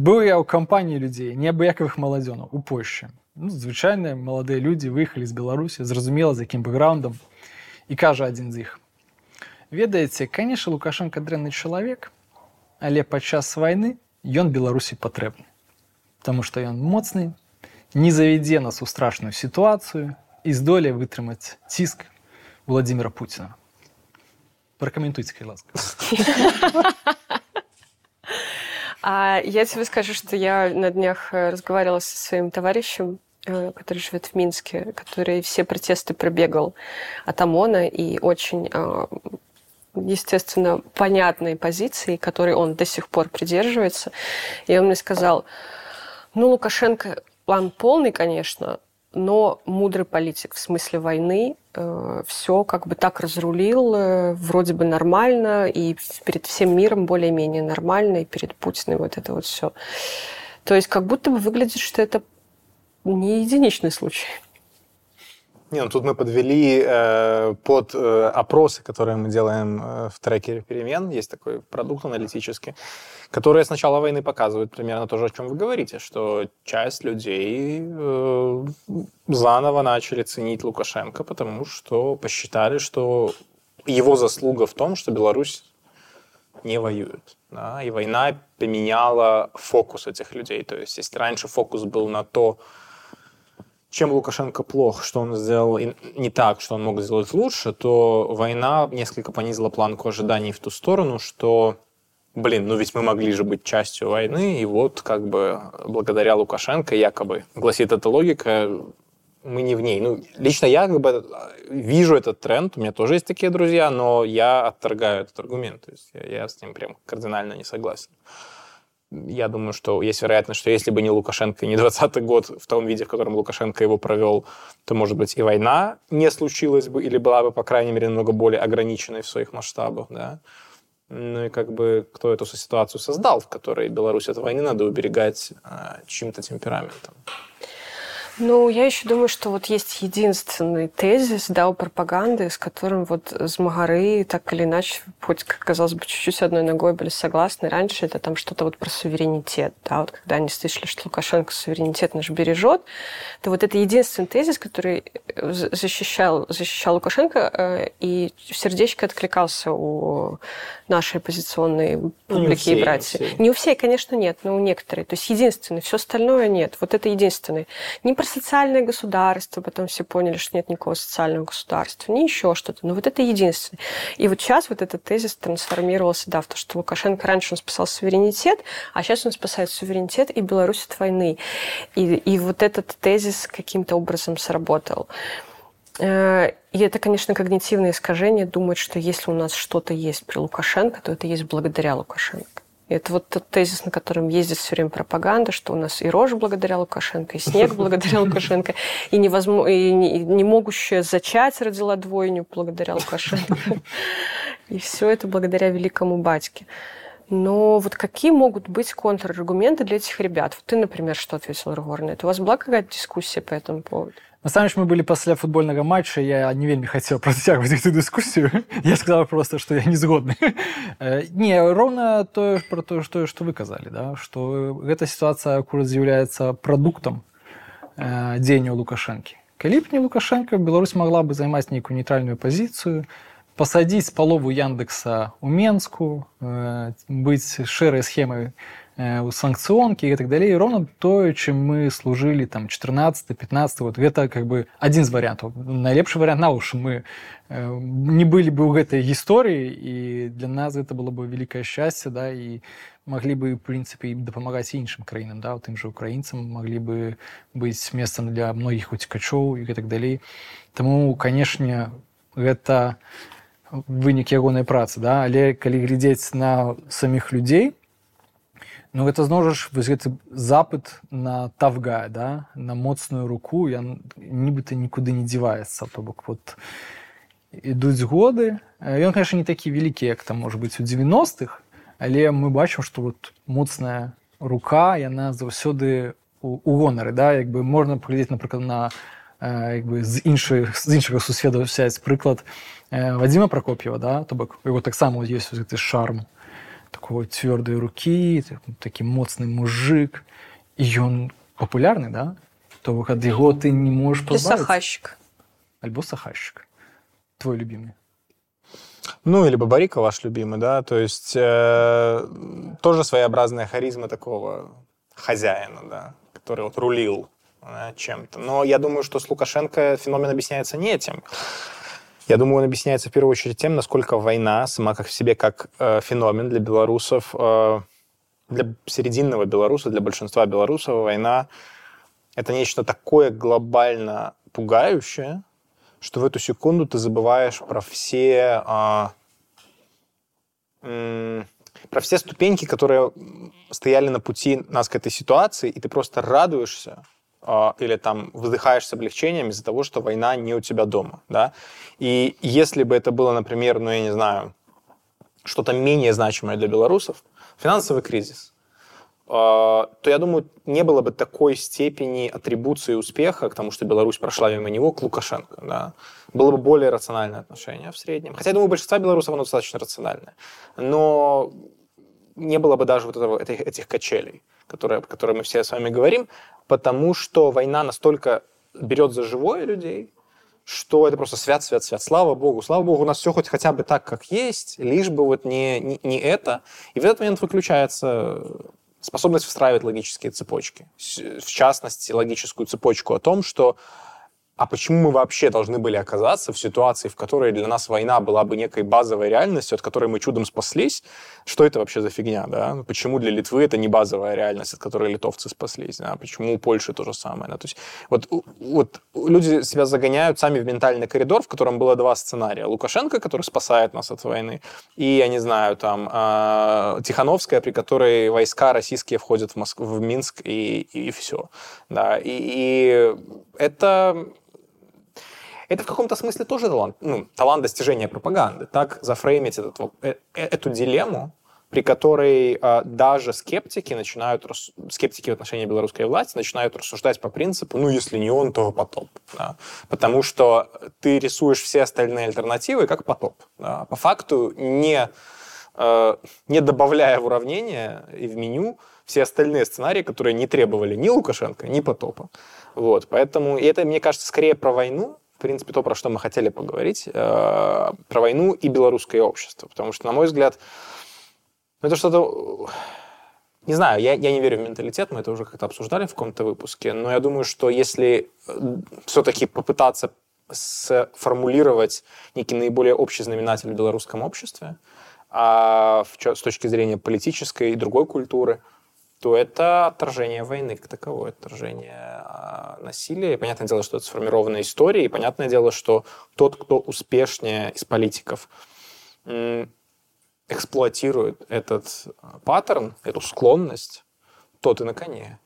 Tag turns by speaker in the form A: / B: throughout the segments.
A: быў я ў кампаніі людзей неабыякавых маладзёнаў у польльше ну, звычайныя маладыя людзі выехалі з беларусі зразумела з якім бэкграундам і кажа адзін з іх ведаеце канешне лукашенко дрэнны чалавек але падчас вайны ён беларусі патрэбны. Таму што ён моцны не завядзе нас у страшную сітуацыю і здолее вытрымаць ціск владимира путина. Прокомментуйте ласка
B: А я тебе скажу, что я на днях э, разговаривала со своим товарищем, э, который живет в Минске, который все протесты пробегал от ОМОНа и очень а, естественно, понятной позиции, которой он до сих пор придерживается. И он мне сказал, ну, Лукашенко план полный, конечно, но мудрый политик в смысле войны все как бы так разрулил, э, вроде бы нормально, и перед всем миром более-менее нормально, и перед Путиным вот это вот все. То есть как будто бы выглядит, что это не единичный случай.
C: Не, ну тут мы подвели э, под э, опросы, которые мы делаем э, в трекере перемен. Есть такой продукт аналитический, который с начала войны показывает примерно то же, о чем вы говорите, что часть людей э, заново начали ценить Лукашенко, потому что посчитали, что его заслуга в том, что Беларусь не воюет. Да? И война поменяла фокус этих людей. То есть если раньше фокус был на то, чем Лукашенко плох, что он сделал не так, что он мог сделать лучше, то война несколько понизила планку ожиданий в ту сторону, что, блин, ну ведь мы могли же быть частью войны, и вот как бы благодаря Лукашенко якобы, гласит эта логика, мы не в ней. Ну, лично я как бы вижу этот тренд, у меня тоже есть такие друзья, но я отторгаю этот аргумент, то есть я, я с ним прям кардинально не согласен я думаю, что есть вероятность, что если бы не Лукашенко, не 20 год в том виде, в котором Лукашенко его провел, то, может быть, и война не случилась бы, или была бы, по крайней мере, намного более ограниченной в своих масштабах, да. Ну и как бы кто эту ситуацию создал, в которой Беларусь от войны надо уберегать а, чьим-то темпераментом.
B: Ну, я еще думаю, что вот есть единственный тезис, да, у пропаганды, с которым вот змагары так или иначе, хоть, казалось бы, чуть-чуть одной ногой были согласны. Раньше это там что-то вот про суверенитет, да, вот когда они слышали, что Лукашенко суверенитет наш бережет, то вот это единственный тезис, который э, защищал, защищал Лукашенко, э, и сердечко откликался у нашей оппозиционной публики и братьев. Не, не у всей, конечно, нет, но у некоторых. То есть единственный, все остальное нет. Вот это единственный. Не про социальное государство, потом все поняли, что нет никакого социального государства, не еще что-то. Но вот это единственное. И вот сейчас вот этот тезис трансформировался, да, в то, что Лукашенко раньше он спасал суверенитет, а сейчас он спасает суверенитет и Беларусь от войны. И, и вот этот тезис каким-то образом сработал. Э, и это, конечно, когнитивное искажение думать, что если у нас что-то есть при Лукашенко, то это есть благодаря Лукашенко. И это вот тот тезис, на котором ездит все время пропаганда, что у нас и рожь благодаря Лукашенко, и снег благодаря Лукашенко, и, невозможно, и не, могущая зачать родила двойню благодаря Лукашенко. И все это благодаря великому батьке. Но вот какие могут быть контраргументы для этих ребят? Вот ты, например, что ответил Ргор на это? У вас была какая-то дискуссия по этому поводу?
A: Насамрэч мы былі пасля футбольнага матча я не вельмі хацеў працягваць эту дыскусію я сказал просто что я не згодны э, не роўна тое про тое што што вы казалі да что гэта сітуацыя акурат з'яўляецца прадуктам э, дзеянняў лукашэнкі калі б не лукашенко Беларусь могла бы займаць нейкую нейтральную пазіцыю пасадзіць палову яндекса у менску э, быць шэрай схемай Э, у санкцыёнкі і так далей роўна тое чым мы служылі там 14 15 вот гэта как бы адзін з варыянтаў найлепшы варыянт наушы мы э, не былі бы ў гэтай гісторыі і для нас гэта было бы вялікае шчасце да і маглі бы прынцыпе дапамагаць іншым краінам да у тым жа украінцам маглі бы быць месцам для многіх уцікачоў і гэтак далей Таму канешне гэта вынік ягонай працы да. Але калі глядзець на саміх людзей Ну гэта зноў жа вось гэты запыт на тавга да на моцную руку я нібыта нікуды не дзіваецца то бок вот ідуць годы. Ён конечно не такі вялікі як там можа быць у 90-х але мы бачым что вот моцная рука яна заўсёды у гонары да. Як бы можна паглядзець напрыклад на як бы з іншых з іншага сусведа взять прыклад Вадзіма прокоп'ева да. То бок его таксама ёсць гэты шарм такой цвёрдай рукі такі моцны мужик і ён папулярны да то ад яго ты не можешь
B: сахащик
A: альбо сахащик твой любимый
C: ну, или Бабарика ваш любимый, да, то есть э, тоже своеобразная харизма такого хозяина, да, который вот рулил да, чем-то. Но я думаю, что с Лукашенко феномен объясняется не этим. Я думаю, он объясняется в первую очередь тем, насколько война сама как в себе как э, феномен для белорусов, э, для серединного белоруса, для большинства белорусов война это нечто такое глобально пугающее, что в эту секунду ты забываешь про все, а, м, про все ступеньки, которые стояли на пути нас к этой ситуации, и ты просто радуешься или там вздыхаешь с облегчением из-за того, что война не у тебя дома, да. И если бы это было, например, ну я не знаю, что-то менее значимое для белорусов, финансовый кризис, а, то, я думаю, не было бы такой степени атрибуции успеха к тому, что Беларусь прошла мимо него, к Лукашенко. Да? Было бы более рациональное отношение в среднем. Хотя, я думаю, большинство белорусов оно достаточно рациональное. Но не было бы даже вот этого, этих, этих качелей, которые, которые мы все с вами говорим, потому что война настолько берет за живое людей, что это просто свят, свят, свят. Слава Богу, слава Богу, у нас все хоть хотя бы так, как есть, лишь бы вот не, не, не это. И в этот момент выключается способность встраивать логические цепочки. В частности, логическую цепочку о том, что а почему мы вообще должны были оказаться в ситуации, в которой для нас война была бы некой базовой реальностью, от которой мы чудом спаслись? Что это вообще за фигня, да? Почему для Литвы это не базовая реальность, от которой литовцы спаслись, да? Почему у Польши то же самое, да? То есть вот, вот люди себя загоняют сами в ментальный коридор, в котором было два сценария. Лукашенко, который спасает нас от войны, и, я не знаю, там, э, Тихановская, при которой войска российские входят в, Москву, в Минск, и, и все. Да? И, и это это в каком-то смысле тоже талант, ну, талант достижения пропаганды. Так зафреймить этот, э, э, эту дилемму, при которой э, даже скептики начинают, скептики в отношении белорусской власти начинают рассуждать по принципу, ну, если не он, то потоп. Да? Потому что ты рисуешь все остальные альтернативы как потоп. Да? По факту не, э, не добавляя в уравнение и в меню все остальные сценарии, которые не требовали ни Лукашенко, ни потопа. Вот, поэтому и это, мне кажется, скорее про войну, в принципе, то, про что мы хотели поговорить, э, про войну и белорусское общество. Потому что, на мой взгляд, ну, это что-то... Не знаю, я, я не верю в менталитет, мы это уже как-то обсуждали в каком-то выпуске, но я думаю, что если э, все-таки попытаться сформулировать некий наиболее общий знаменатель в белорусском обществе, а в, с точки зрения политической и другой культуры – то это отражение войны как таковое, отражение а, насилия. И понятное дело, что это сформированная история, и понятное дело, что тот, кто успешнее из политиков эксплуатирует этот а, паттерн, эту склонность, тот и на коне.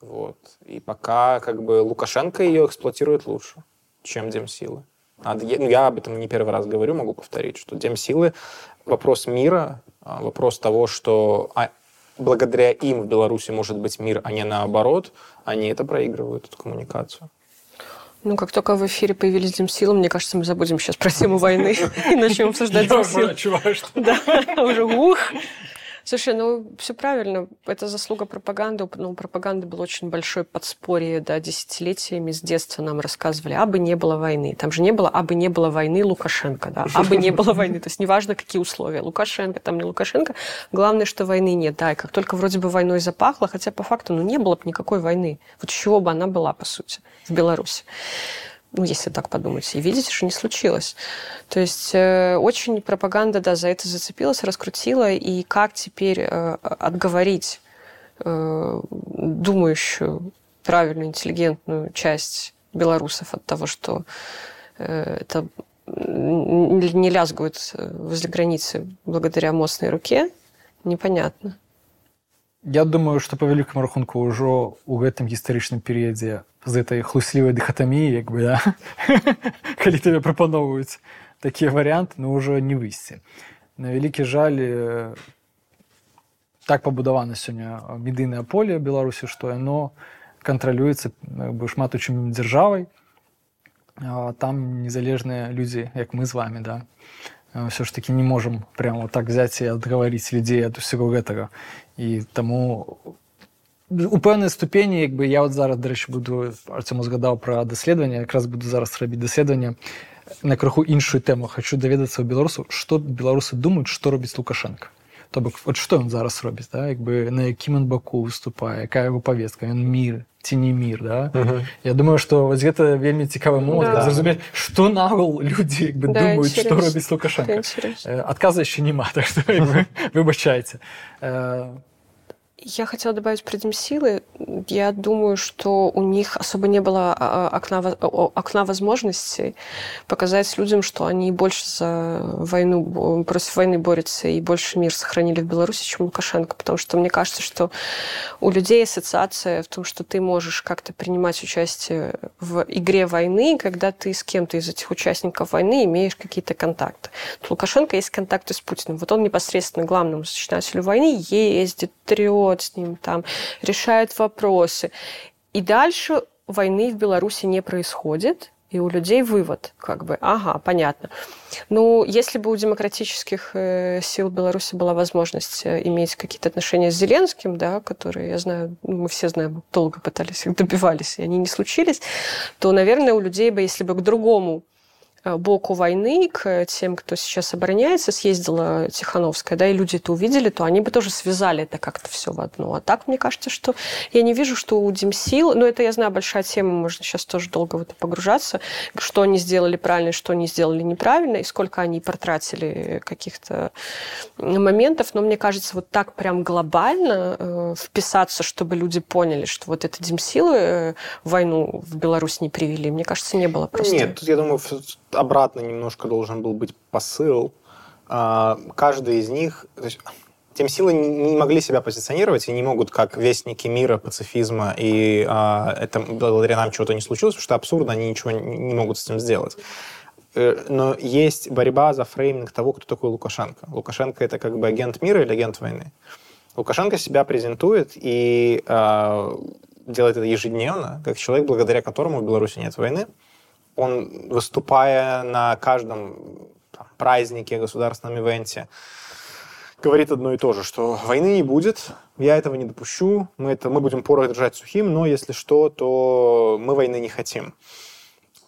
C: Вот. И пока как бы Лукашенко ее эксплуатирует лучше, чем Демсилы. Надо, ну, я об этом не первый раз говорю, могу повторить, что Демсилы — вопрос мира, а, вопрос того, что благодаря им в Беларуси может быть мир, а не наоборот, они это проигрывают, эту коммуникацию.
B: Ну, как только в эфире появились Демсилы, мне кажется, мы забудем сейчас про тему войны и начнем обсуждать Демсилы. Да, уже ух. Слушай, ну все правильно. Это заслуга пропаганды. Ну, у пропаганды было очень большое подспорье, да, десятилетиями с детства нам рассказывали, а бы не было войны. Там же не было, а бы не было войны Лукашенко, да, а бы не было войны. То есть неважно, какие условия. Лукашенко, там не Лукашенко. Главное, что войны нет. Да, и как только вроде бы войной запахло, хотя по факту, ну, не было бы никакой войны. Вот чего бы она была, по сути, в Беларуси ну, если так подумать. И видите, что не случилось. То есть э, очень пропаганда, да, за это зацепилась, раскрутила. И как теперь э, отговорить э, думающую, правильную, интеллигентную часть белорусов от того, что э, это не лязгают э, возле границы благодаря мощной руке, непонятно.
A: Я думаю, што па вялікаму рахунку ўжо ў гэтым гістарычным перыядзе з этой хлуслівай дыхатаміі як бы да? калі тебе прапаноўваюць такія варыянты ну ўжо не выйсці на вялікі жаль так пабудавана сёння медыйнае поле беларусі што яно кантралюецца бы шмат у чым дзяржавай там незалежныя людзі як мы з вами да ўсё ж такі не можам прямо так взять і адгаварыць людзей ад усяго гэтага і таму у пэўнай ступені як бы я вот зараз дарэчы буду Артёму згадаў пра даследаванне якраз буду зараз рабіць даследаванне на крыху іншую тэму хочу даведацца ў беларусу. Што беларусы думаюць што робіць лукашенко? То бок вот што ён зараз робіць да? як бы на якім ён баку выступае якая яго павестка ён міры ці не мір. Да?
C: Угу.
A: Я думаю, що ось це вельми цікавий момент,
B: Да.
A: зрозуміти, що навал люди якби,
B: Да,
A: думають, що
B: інтересно.
A: робить Лукашенко.
B: Это интересно.
A: Е, Отказа ще нема, так що якби, вибачайте.
B: я хотела добавить про Демсилы. Я думаю, что у них особо не было а, окна, во- о- окна возможностей показать людям, что они больше за войну, против войны борются и больше мир сохранили в Беларуси, чем Лукашенко. Потому что мне кажется, что у людей ассоциация в том, что ты можешь как-то принимать участие в игре войны, когда ты с кем-то из этих участников войны имеешь какие-то контакты. У Лукашенко есть контакты с Путиным. Вот он непосредственно главному сочетателю войны ездит, трет с ним, там, решает вопросы. И дальше войны в Беларуси не происходит, и у людей вывод, как бы, ага, понятно. Ну, если бы у демократических э, сил Беларуси была возможность э, иметь какие-то отношения с Зеленским, да, которые, я знаю, ну, мы все знаем, долго пытались их добивались, и они не случились, то, наверное, у людей бы, если бы к другому боку войны, к тем, кто сейчас обороняется, съездила Тихановская, да, и люди это увидели, то они бы тоже связали это как-то все в одно. А так, мне кажется, что я не вижу, что у Демсил, ну, это, я знаю, большая тема, можно сейчас тоже долго в это погружаться, что они сделали правильно, что они сделали неправильно, и сколько они потратили каких-то моментов, но мне кажется, вот так прям глобально э, вписаться, чтобы люди поняли, что вот это Демсилы э, войну в Беларусь не привели, мне кажется, не было просто.
C: Нет, тут, я думаю, обратно немножко должен был быть посыл. А, Каждый из них... Тем силы не могли себя позиционировать и не могут как вестники мира, пацифизма, и а, это благодаря нам чего-то не случилось, потому что абсурдно, они ничего не могут с этим сделать. Э, Но есть борьба за фрейминг того, кто такой Лукашенко. Лукашенко это как бы агент мира или агент войны. Лукашенко себя презентует и а, делает это ежедневно, как человек, благодаря которому в Беларуси нет войны. Он, выступая на каждом там, празднике, государственном ивенте, говорит одно и то же, что войны не будет, я этого не допущу, мы, это, мы будем порох держать сухим, но если что, то мы войны не хотим.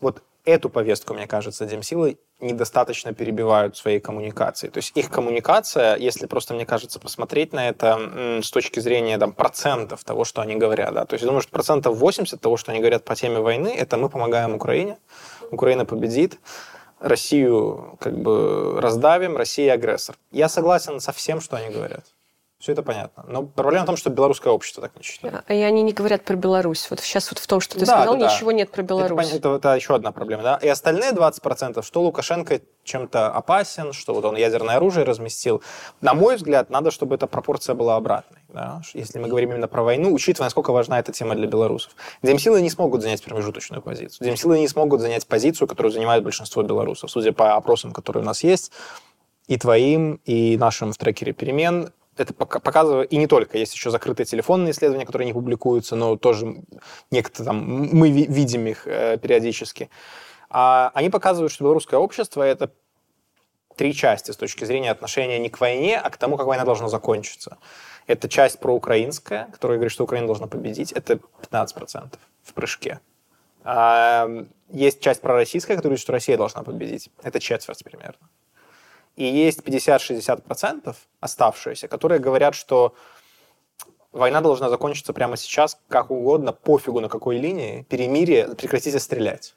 C: Вот эту повестку, мне кажется, Демсилы недостаточно перебивают своей коммуникацией. То есть их коммуникация, если просто, мне кажется, посмотреть на это с точки зрения там, процентов того, что они говорят, да, то есть я думаю, что процентов 80 того, что они говорят по теме войны, это мы помогаем Украине, Украина победит, Россию как бы раздавим, Россия агрессор. Я согласен со всем, что они говорят. Все это понятно. Но проблема в том, что белорусское общество так не считает.
B: И они не говорят про Беларусь. Вот сейчас вот в том, что ты
C: Да,
B: сказал,
C: да, да.
B: ничего нет про
C: Это,
B: Беларусь.
C: пон- это, это еще одна проблема, да. И остальные 20%, что Лукашенко чем-то опасен, что вот он ядерное оружие разместил. На мой взгляд, надо, чтобы эта пропорция была обратной. Да? Если мы говорим именно про войну, учитывая, насколько важна эта тема для белорусов. Демсилы не смогут занять промежуточную позицию. Демсилы не смогут занять позицию, которую занимает большинство белорусов. Судя по опросам, которые у нас есть, и твоим, и нашим в трекере перемен, это пока- показывает, и не только, есть еще закрытые телефонные исследования, которые не публикуются, но тоже некто там, мы ви- видим их э, периодически. А они показывают, что белорусское общество — это три части с точки зрения отношения не к войне, а к тому, как война должна закончиться. Это часть проукраинская, которая говорит, что Украина должна победить. Это 15% в прыжке. А, есть часть пророссийская, которая говорит, что Россия должна победить. Это четверть примерно. И есть 50-60% оставшиеся, которые говорят, что война должна закончиться прямо сейчас, как угодно, пофигу на какой линии, перемирие, прекратите стрелять.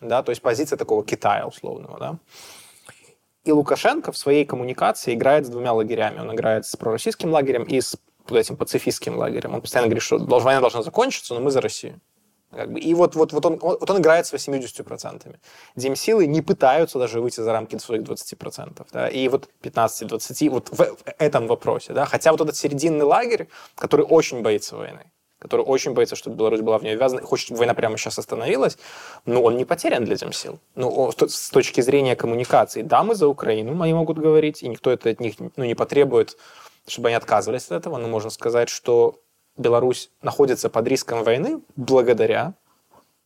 C: Да, то есть позиция такого Китая условного. Да? И Лукашенко в своей коммуникации играет с двумя лагерями. Он играет с пророссийским лагерем и с этим пацифистским лагерем. Он постоянно говорит, что война должна закончиться, но мы за Россию. Как бы. И вот, вот, вот, он, вот он играет с 80%. Демсилы не пытаются даже выйти за рамки своих 20%. Да? И вот 15-20 вот в, в этом вопросе. Да? Хотя вот этот серединный лагерь, который очень боится войны, который очень боится, чтобы Беларусь была в нее ввязана, хочет, чтобы война прямо сейчас остановилась, но он не потерян для Демсил. Ну, с точки зрения коммуникации, да, мы за Украину, они могут говорить, и никто это от них ну, не потребует, чтобы они отказывались от этого, но можно сказать, что Беларусь находится под риском войны благодаря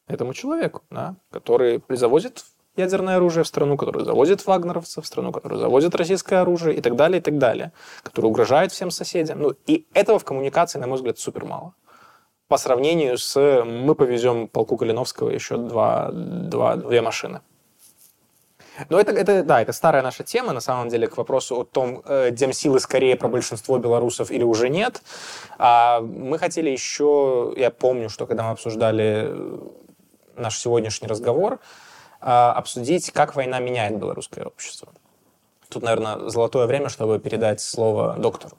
C: этому человеку, да, который завозит ядерное оружие в страну, которая завозит вагнеровцев, в страну, которая завозит российское оружие и так далее, и так далее, которая угрожает всем соседям. Ну, и этого в коммуникации, на мой взгляд, супер мало. По сравнению с мы повезем полку Калиновского еще два, два, две машины. Но это, это, да, это старая наша тема, на самом деле, к вопросу о том, э, демсилы скорее про большинство белорусов или уже нет. А мы хотели еще, я помню, что когда мы обсуждали э, наш сегодняшний разговор, э, обсудить, как война меняет белорусское общество. Тут, наверное, золотое время, чтобы передать слово доктору.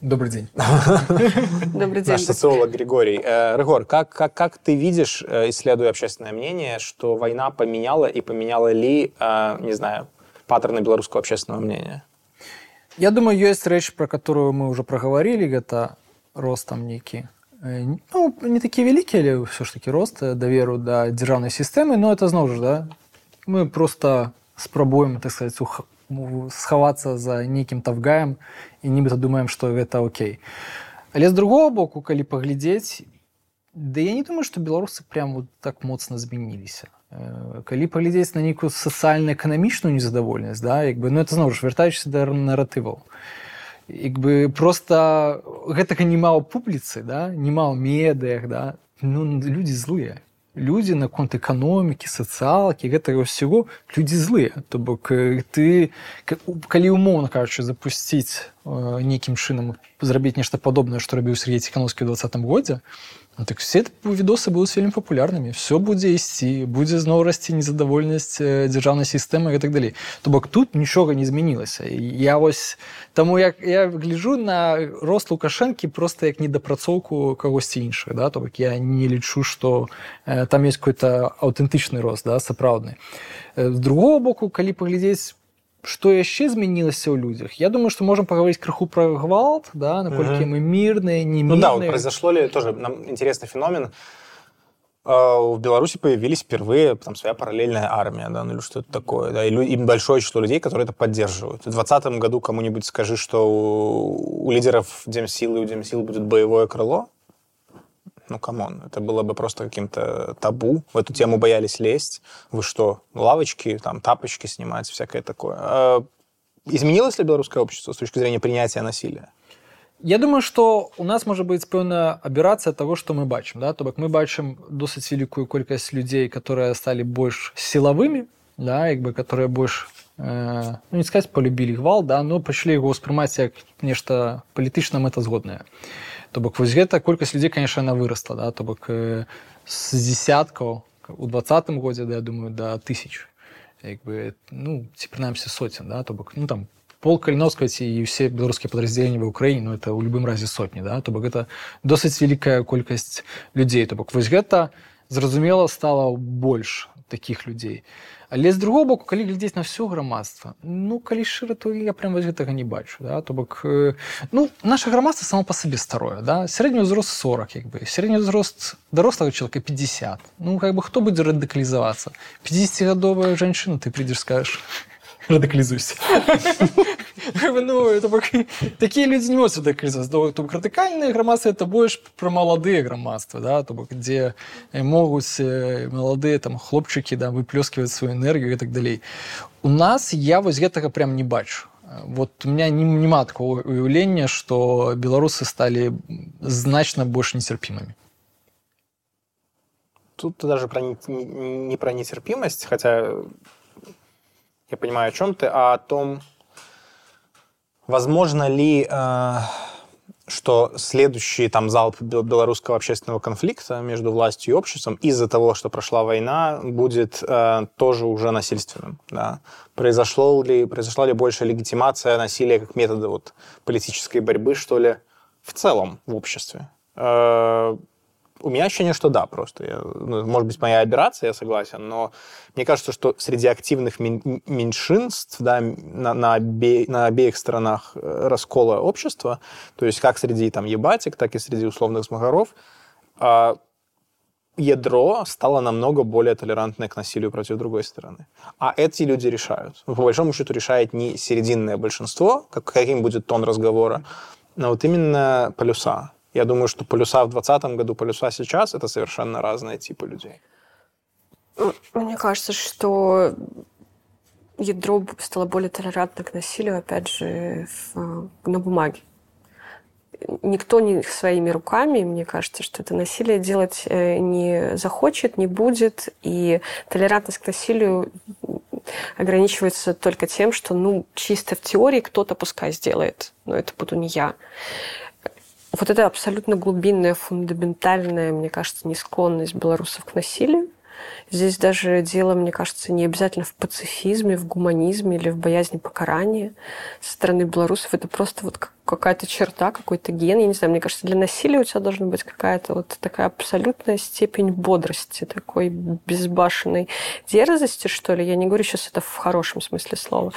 A: Добрый день.
B: Добрый день.
C: Наш социолог Григорий. Э, Рыгор, как, как, как ты видишь, э, исследуя общественное мнение, что война поменяла и поменяла ли, э, не знаю, паттерны белорусского общественного мнения?
A: Я думаю, есть речь, про которую мы уже проговорили, это рост там некий. Ну, не такие великие, але все ж таки рост доверу до державной системы, но это знову ж, да, мы просто спробуем, так сказать, схавацца за нейкім тавгаем і нібыта думаем што гэта окей. Але з другого боку калі паглядзець да я не думаю што беларусы прям вот так моцна змяніліся. Э, калі паглядзець на нейкую сацыяльна-эканамічную незадаволенасць да як бы ну это зноў ж вяртаючыся да наратываў. Як бы просто гэтага нема ў публіцы да нема ў медыях да ну людзі злыя людзі наконт эканомікі сацыялкі гэтага ўсяго людзі злыя то бок ты калі умоўна кажучы запусціць нейкім чынам зрабіць нешта падобнае што рабіў Сергей ціхановскі ў двадцатым годзе Ну, так все відосы будуць вельмі папулярнымі все будзе ісці будзе зноў расці незадавольнасць дзяржаўнай сістэмы і так далей то бок тут нічога не змянілася я вось таму як я гляжу на рост лукашэнкі просто як недапрацоўку кагосьці іншых да. То бок я не лічу что э, там есть какой-то аўтэнтычны рост да сапраўдны з другого боку калі паглядзець что яшчэ змянілася ў людзях я думаю что можем поговорить крыху про гвалт да наколькі угу. мы мирные не мирные.
C: ну да вот произошло ли тоже нам интересный феномен а, в Беларуси появились впервые там своя параллельная армия, да, ну или что-то такое, да, и, и большое число людей, которые это поддерживают. В 2020 году кому-нибудь скажи, что у, у лидеров Демсилы, у Демсил будет боевое крыло, ну, камон, это было бы просто каким-то табу. В эту тему боялись лезть. Вы что, лавочки, там, тапочки снимать, всякое такое. А изменилось ли белорусское общество с точки зрения принятия насилия?
A: Я думаю, што у нас можа быць пэўная аберацыя таго, што мы бачым. Да? То бок мы бачым досыць вялікую колькасць людзей, которые сталі больш сілавымі, да? як бы, которые больш э, ну, не сказаць полюбілі гвал, да? но пачалі яго ўспрымаць як нешта палітычна мэтазгоднае. То бок вось гэта колькасць людзей конечно она выросла да то бок э, з десяткаў у двадцатым годзе да я думаю да тысяч як бы ну ці прынамсі соцен да то бок ну там пол каліновскаці і ўсе беларускія падраздзяленні ва ўкраіне ну, это ў любым разе сотні да то бок гэта досыць вялікая колькасць людзей то бок вось гэта зразумела стала больш таких людзей але з другого боку калі глядзець на все грамадства ну калі шчыра то я прям вось гэтага не бачу да то бок э, ну наше грамадства само по сабе старое да сярэдні ўзрост 40 як бы сярэдні ўзрост дарослага человека 50 ну как бы хто будзе радыкалізавацца 50гадовая жанчына ты придзеш скажешь радыкалізуйся ну, это, такія людзі не могуць радыкалізаваць то бок радыкальныя грамадства это больш пра маладыя грамадства да то бок дзе могуць маладыя там хлопчыкі да выплёскиваць сваю энергію і так далей у нас я вось гэтага прям не бачу вот у меня не, няма такого уяўлення что беларусы сталі значна больш нецярпімымі
C: тут даже про не, не про нетерпимость хотя я понимаю, о чем ты, а о том, возможно ли, э, что следующий там залп белорусского общественного конфликта между властью и обществом из-за того, что прошла война, будет э, тоже уже насильственным. Да? Произошло ли, произошла ли большая легитимация насилия как метода вот, политической борьбы, что ли, в целом в обществе? Э, у меня ощущение, что да, просто. Я, ну, может быть, моя операция, я согласен, но мне кажется, что среди активных меньшинств да, на, на, обе, на обеих сторонах э, раскола общества, то есть как среди там ебатик, так и среди условных змагаров, э, ядро стало намного более толерантное к насилию против другой стороны. А эти люди решают. По большому счету решает не серединное большинство, как, каким будет тон разговора, но вот именно полюса. Я думаю, что полюса в 2020 году, полюса сейчас — это совершенно разные типы людей.
B: Мне кажется, что ядро стало более толерантно к насилию, опять же, в, на бумаге. Никто не своими руками, мне кажется, что это насилие делать э, не захочет, не будет. И толерантность к насилию ограничивается только тем, что, ну, чисто в теории кто-то пускай сделает, но это буду не я. Вот это абсолютно глубинная, фундаментальная, мне кажется, несклонность белорусов к насилию, Здесь даже дело, мне кажется, не обязательно в пацифизме, в гуманизме или в боязни покарания со стороны белорусов. Это просто вот какая-то черта, какой-то ген. Я не знаю, мне кажется, для насилия у тебя должна быть какая-то вот такая абсолютная степень бодрости, такой безбашенной дерзости, что ли. Я не говорю сейчас это в хорошем смысле слова.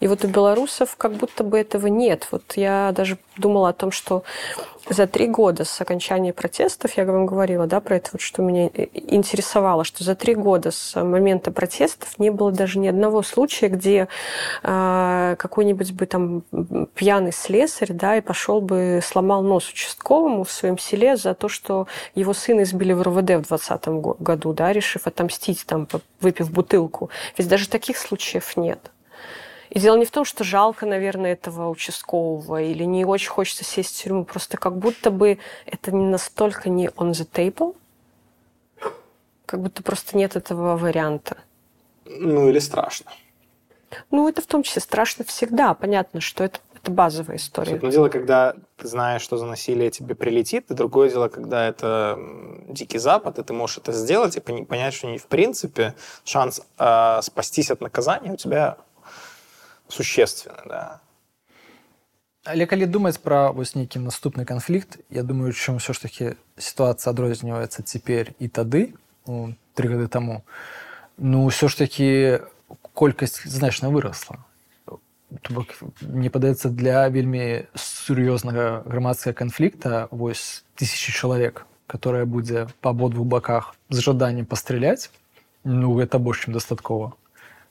B: И вот у белорусов как будто бы этого нет. Вот я даже думала о том, что за три года с окончания протестов, я вам говорила, да, про это, вот, что меня интересовало, что за три года с момента протестов не было даже ни одного случая, где э, какой-нибудь бы там пьяный слесарь, да, и пошел бы, сломал нос участковому в своем селе за то, что его сына избили в РВД в 2020 году, да, решив отомстить, там, выпив бутылку. Ведь даже таких случаев нет. И дело не в том, что жалко, наверное, этого участкового или не очень хочется сесть в тюрьму, просто как будто бы это не настолько не on the table, как будто просто нет этого варианта.
C: Ну или страшно.
B: Ну, это в том числе страшно всегда. Понятно, что это, это базовая история.
C: Одно дело, когда ты знаешь, что за насилие тебе прилетит, и другое дело, когда это дикий запад, и ты можешь это сделать и понять, что не в принципе шанс э, спастись от наказания у тебя существенно, да.
A: Але калі думаць пра вось нейкі наступны канфлікт я думаю чым ўсё ж таки сітуацыя адрозніваецца цяпер і тады ну, три гады таму ну ўсё ж таки колькасць значна Бок мне падаецца для вельмі сур'ёзнага грамадскага канфлікта. Вось тысячи чалавек которая будзе па абодвух баках з жаданнем пастраляць. Ну гэта больш чым дастаткова.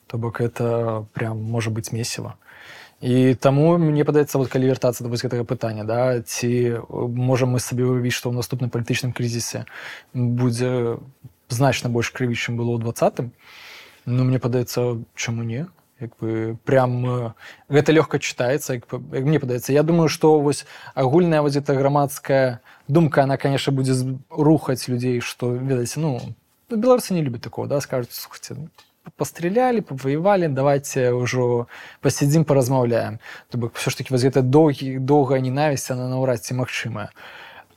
A: То бок это прям можа быць месіва. І таму мне падаецца вот калі вяртацца да вось гэтага пытання да ці можам мы сабе ўявіць што ў наступным палітычным крызісе будзе значна больш крыві чым было ў двадцатым ну мне падаецца чаму не як бы прям гэта лёгка чытаецца як, як мне падаецца. Я думаю што вось агульная вось эта грамадская думка она конечно будзе рухаць людзей што ведаце ну беларусы не любят такого да скажуць слухайте ну, пастраляли паваявалі давайте ўжо пасядзім паразмаўляем то бок все ж таки вось гэта доўгі доўгая ненавісць она наўрад ці магчымая.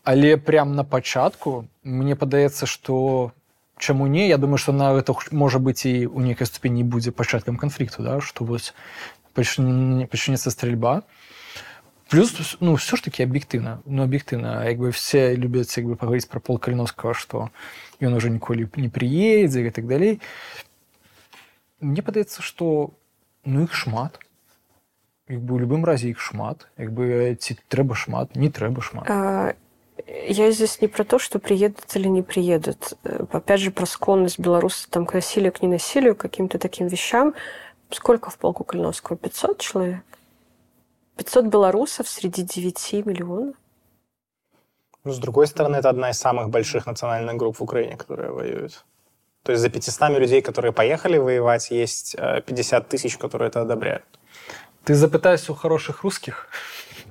A: Але прям на пачатку мне падаецца что чаму не я думаю что на гэта можа быць і у нейкай ступені будзе пачаткам канфлікту да что вось пачнецца стрельба плюс ну все ж таки аб'ектыўна ну аб'ектыўна як бы все любяць як бы паговорить про пол каліновского что ён уже ніколі не приедзе і так далей. Мне падаецца што ну іх шмат. Як бы у любым разе іх шмат. Як бы ці трэба шмат не трэба шмат. А,
B: я здесь не про то что приедут или не приедут. Э, опять же про склонность беларуса там к насилию к ненасилию каким-то таким вещам. Сколько в полку калиновского? 500 человек? 500 белорусов среди 9 миллионов?
C: Ну, с другой стороны, это одна из самых больших национальных групп в Украине, которые воюют. То есть за 500 людей, которые поехали воевать, есть 50 э, тысяч, которые это одобряют.
A: Ты запытайся у хороших русских,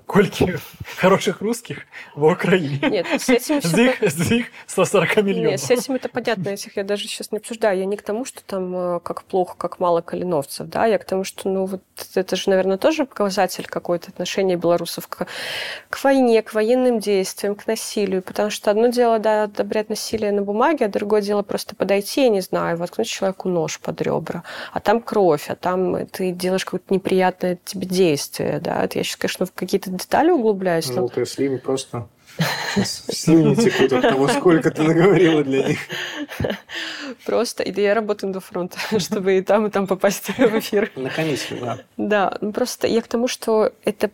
A: колькі хороших русских в Украине.
B: Нет, с этим.
A: С их, с их 140 миллионов.
B: Нет, с этим это понятно, этих я даже сейчас не обсуждаю. Я не к тому, что там э, как плохо, как мало калиновцев, да, я к тому, что, ну, вот это же, наверное, тоже показатель какое-то отношения белорусов к, к войне, к военным действиям, к насилию, потому что одно дело, да, одобрять насилие на бумаге, а другое дело просто подойти, я не знаю, воткнуть человеку нож под ребра, а там кровь, а там ты делаешь какое-то неприятное тебе действие, да, это я сейчас, конечно, в какие-то детали углубляюсь.
C: Желтые там... слюни просто слюни текут от того, сколько ты наговорила для них.
B: Просто. И я работаю до фронта, чтобы и там, и там попасть в эфир.
C: Наконец, да.
B: Да, ну просто я к тому, что это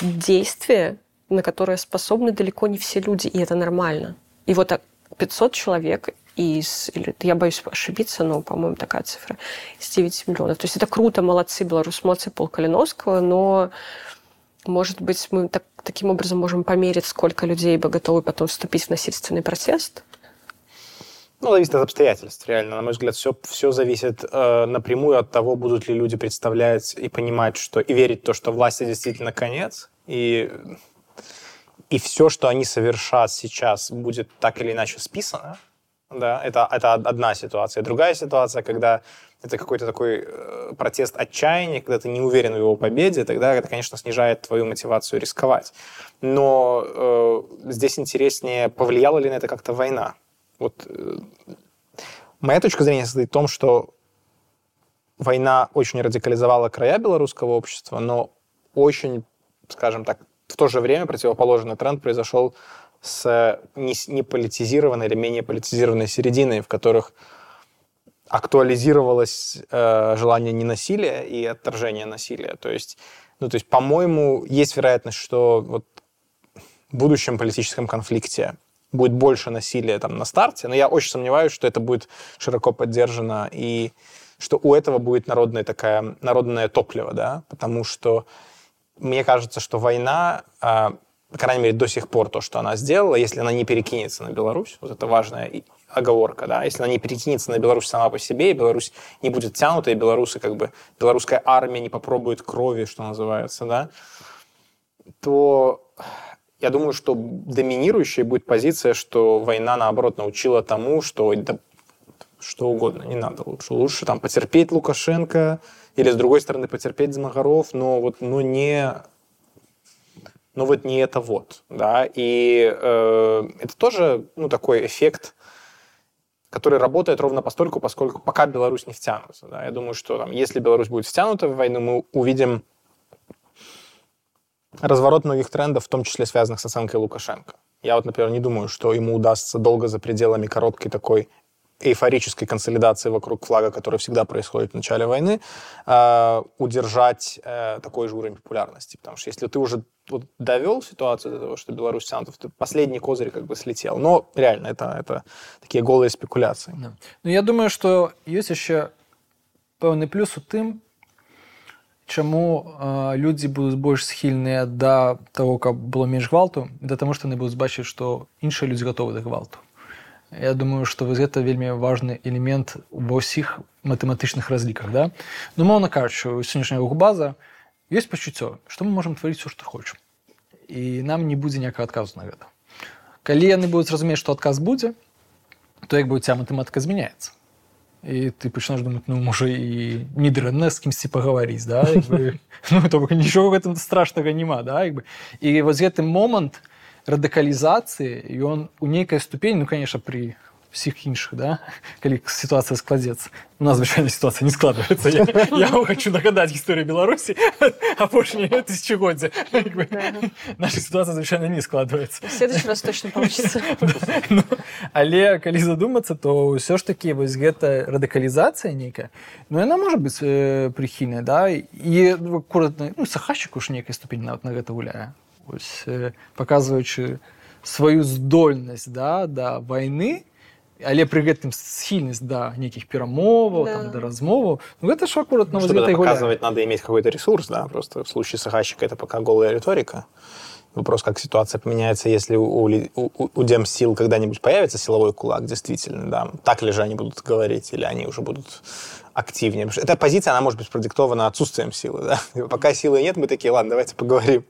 B: действие, на которое способны далеко не все люди, и это нормально. И вот 500 человек из, или, я боюсь ошибиться, но, по-моему, такая цифра, из 9 миллионов. То есть это круто, молодцы, белорус, молодцы Пол Калиновского, но может быть, мы так, таким образом можем померить, сколько людей бы готовы потом вступить в насильственный протест?
C: Ну, зависит от обстоятельств, реально. На мой взгляд, все, все зависит э, напрямую от того, будут ли люди представлять и понимать, что и верить в то, что власти действительно конец, и, и все, что они совершат сейчас, будет так или иначе списано. Да, это, это одна ситуация. Другая ситуация, когда это какой-то такой э, протест отчаяния, когда ты не уверен в его победе, тогда это, конечно, снижает твою мотивацию рисковать. Но э, здесь интереснее, повлияла ли на это как-то война. Вот э, моя точка зрения состоит в том, что война очень радикализовала края белорусского общества, но очень, скажем так, в то же время противоположный тренд произошел с неполитизированной или менее политизированной серединой, в которых актуализировалось э, желание ненасилия и отторжения насилия. То есть, ну, то есть, по-моему, есть вероятность, что вот в будущем политическом конфликте будет больше насилия там на старте, но я очень сомневаюсь, что это будет широко поддержано и что у этого будет народное такая народное топливо, да, потому что мне кажется, что война, э, по крайней мере, до сих пор то, что она сделала, если она не перекинется на Беларусь, вот это важная оговорка, да, если она не перекинется на Беларусь сама по себе, и Беларусь не будет тянута, и белорусы, как бы, белорусская армия не попробует крови, что называется, да, то я думаю, что доминирующей будет позиция, что война, наоборот, научила тому, что да, что угодно, не надо лучше. Лучше там потерпеть Лукашенко или, с другой стороны, потерпеть Змагаров, но вот но не но вот не это вот, да, и э, это тоже, ну, такой эффект который работает ровно постольку, поскольку пока Беларусь не втянута. Да. Я думаю, что там, если Беларусь будет втянута в войну, мы увидим разворот многих трендов, в том числе связанных с оценкой Лукашенко. Я вот, например, не думаю, что ему удастся долго за пределами короткой такой эйфорической консолидации вокруг флага, которая всегда происходит в начале войны, э, удержать э, такой же уровень популярности. Потому что если ты уже вот довел ситуацию до того, что Беларусь тянут, то последний козырь как бы слетел. Но реально, это, это такие голые спекуляции. Да.
A: Ну, я думаю, что есть еще пэўны плюс у тым, чаму э, людзі будуць больш схільныя да того каб было менш гвалту да таму што яны будуць бачыць што іншыя людзі гатовы да гвалту Я думаю, што вось гэта вельмі важны элемент ва ўсіх матэматычных разліках. Да? Ну моўна кажучы, у сённяшняга губаза ёсць пачуццё, што мы можам тварыць усё, што хочам. І нам не будзе ніякага адказу на гэта. Калі яны будуць разумець, што адказ будзе, то як бы у ця матэматыка змяняецца. І ты пачнаш думаць ну можа і не дрэнна з кімсьці пагаварыць да? ну, то нічога гэтым страшнага няма да? і вось гэты момант, Радыкалізацыі ён у нейкай ступень ну конечно при всіх іншых да калі сітуацыя складзецца у нас звычайна сітуацыя не складваецца я, я хочу нагадаць гісторыю беларусі апошняе тысячагоддзя наша сітуацыя звычайна не складваецца
B: раз точно
A: ну, але калі задумацца то ўсё ж такі вось гэта радыкалізацыя нейкая ну яна можа быць э, прыхільная да і акуратна ну, сахащик уж нейкай ступень нават на гэта гуляе ось, паказваючы сваю здольнасць да, да вайны, але пры гэтым схільнасць да нейкіх перамоваў да. там, да размоваў ну, гэта ж акурат
C: ну, показывать надо иметь какой-то ресурс да просто в случае сахащика это пока голая риторика вопрос как ситуация поменяется если у, у, у, у демсил когда-нибудь появится силовой кулак действительно да так ли же они будут говорить или они уже будут активнее. Потому что эта позиция, она может быть продиктована отсутствием силы. Да? Пока силы нет, мы такие, ладно, давайте поговорим.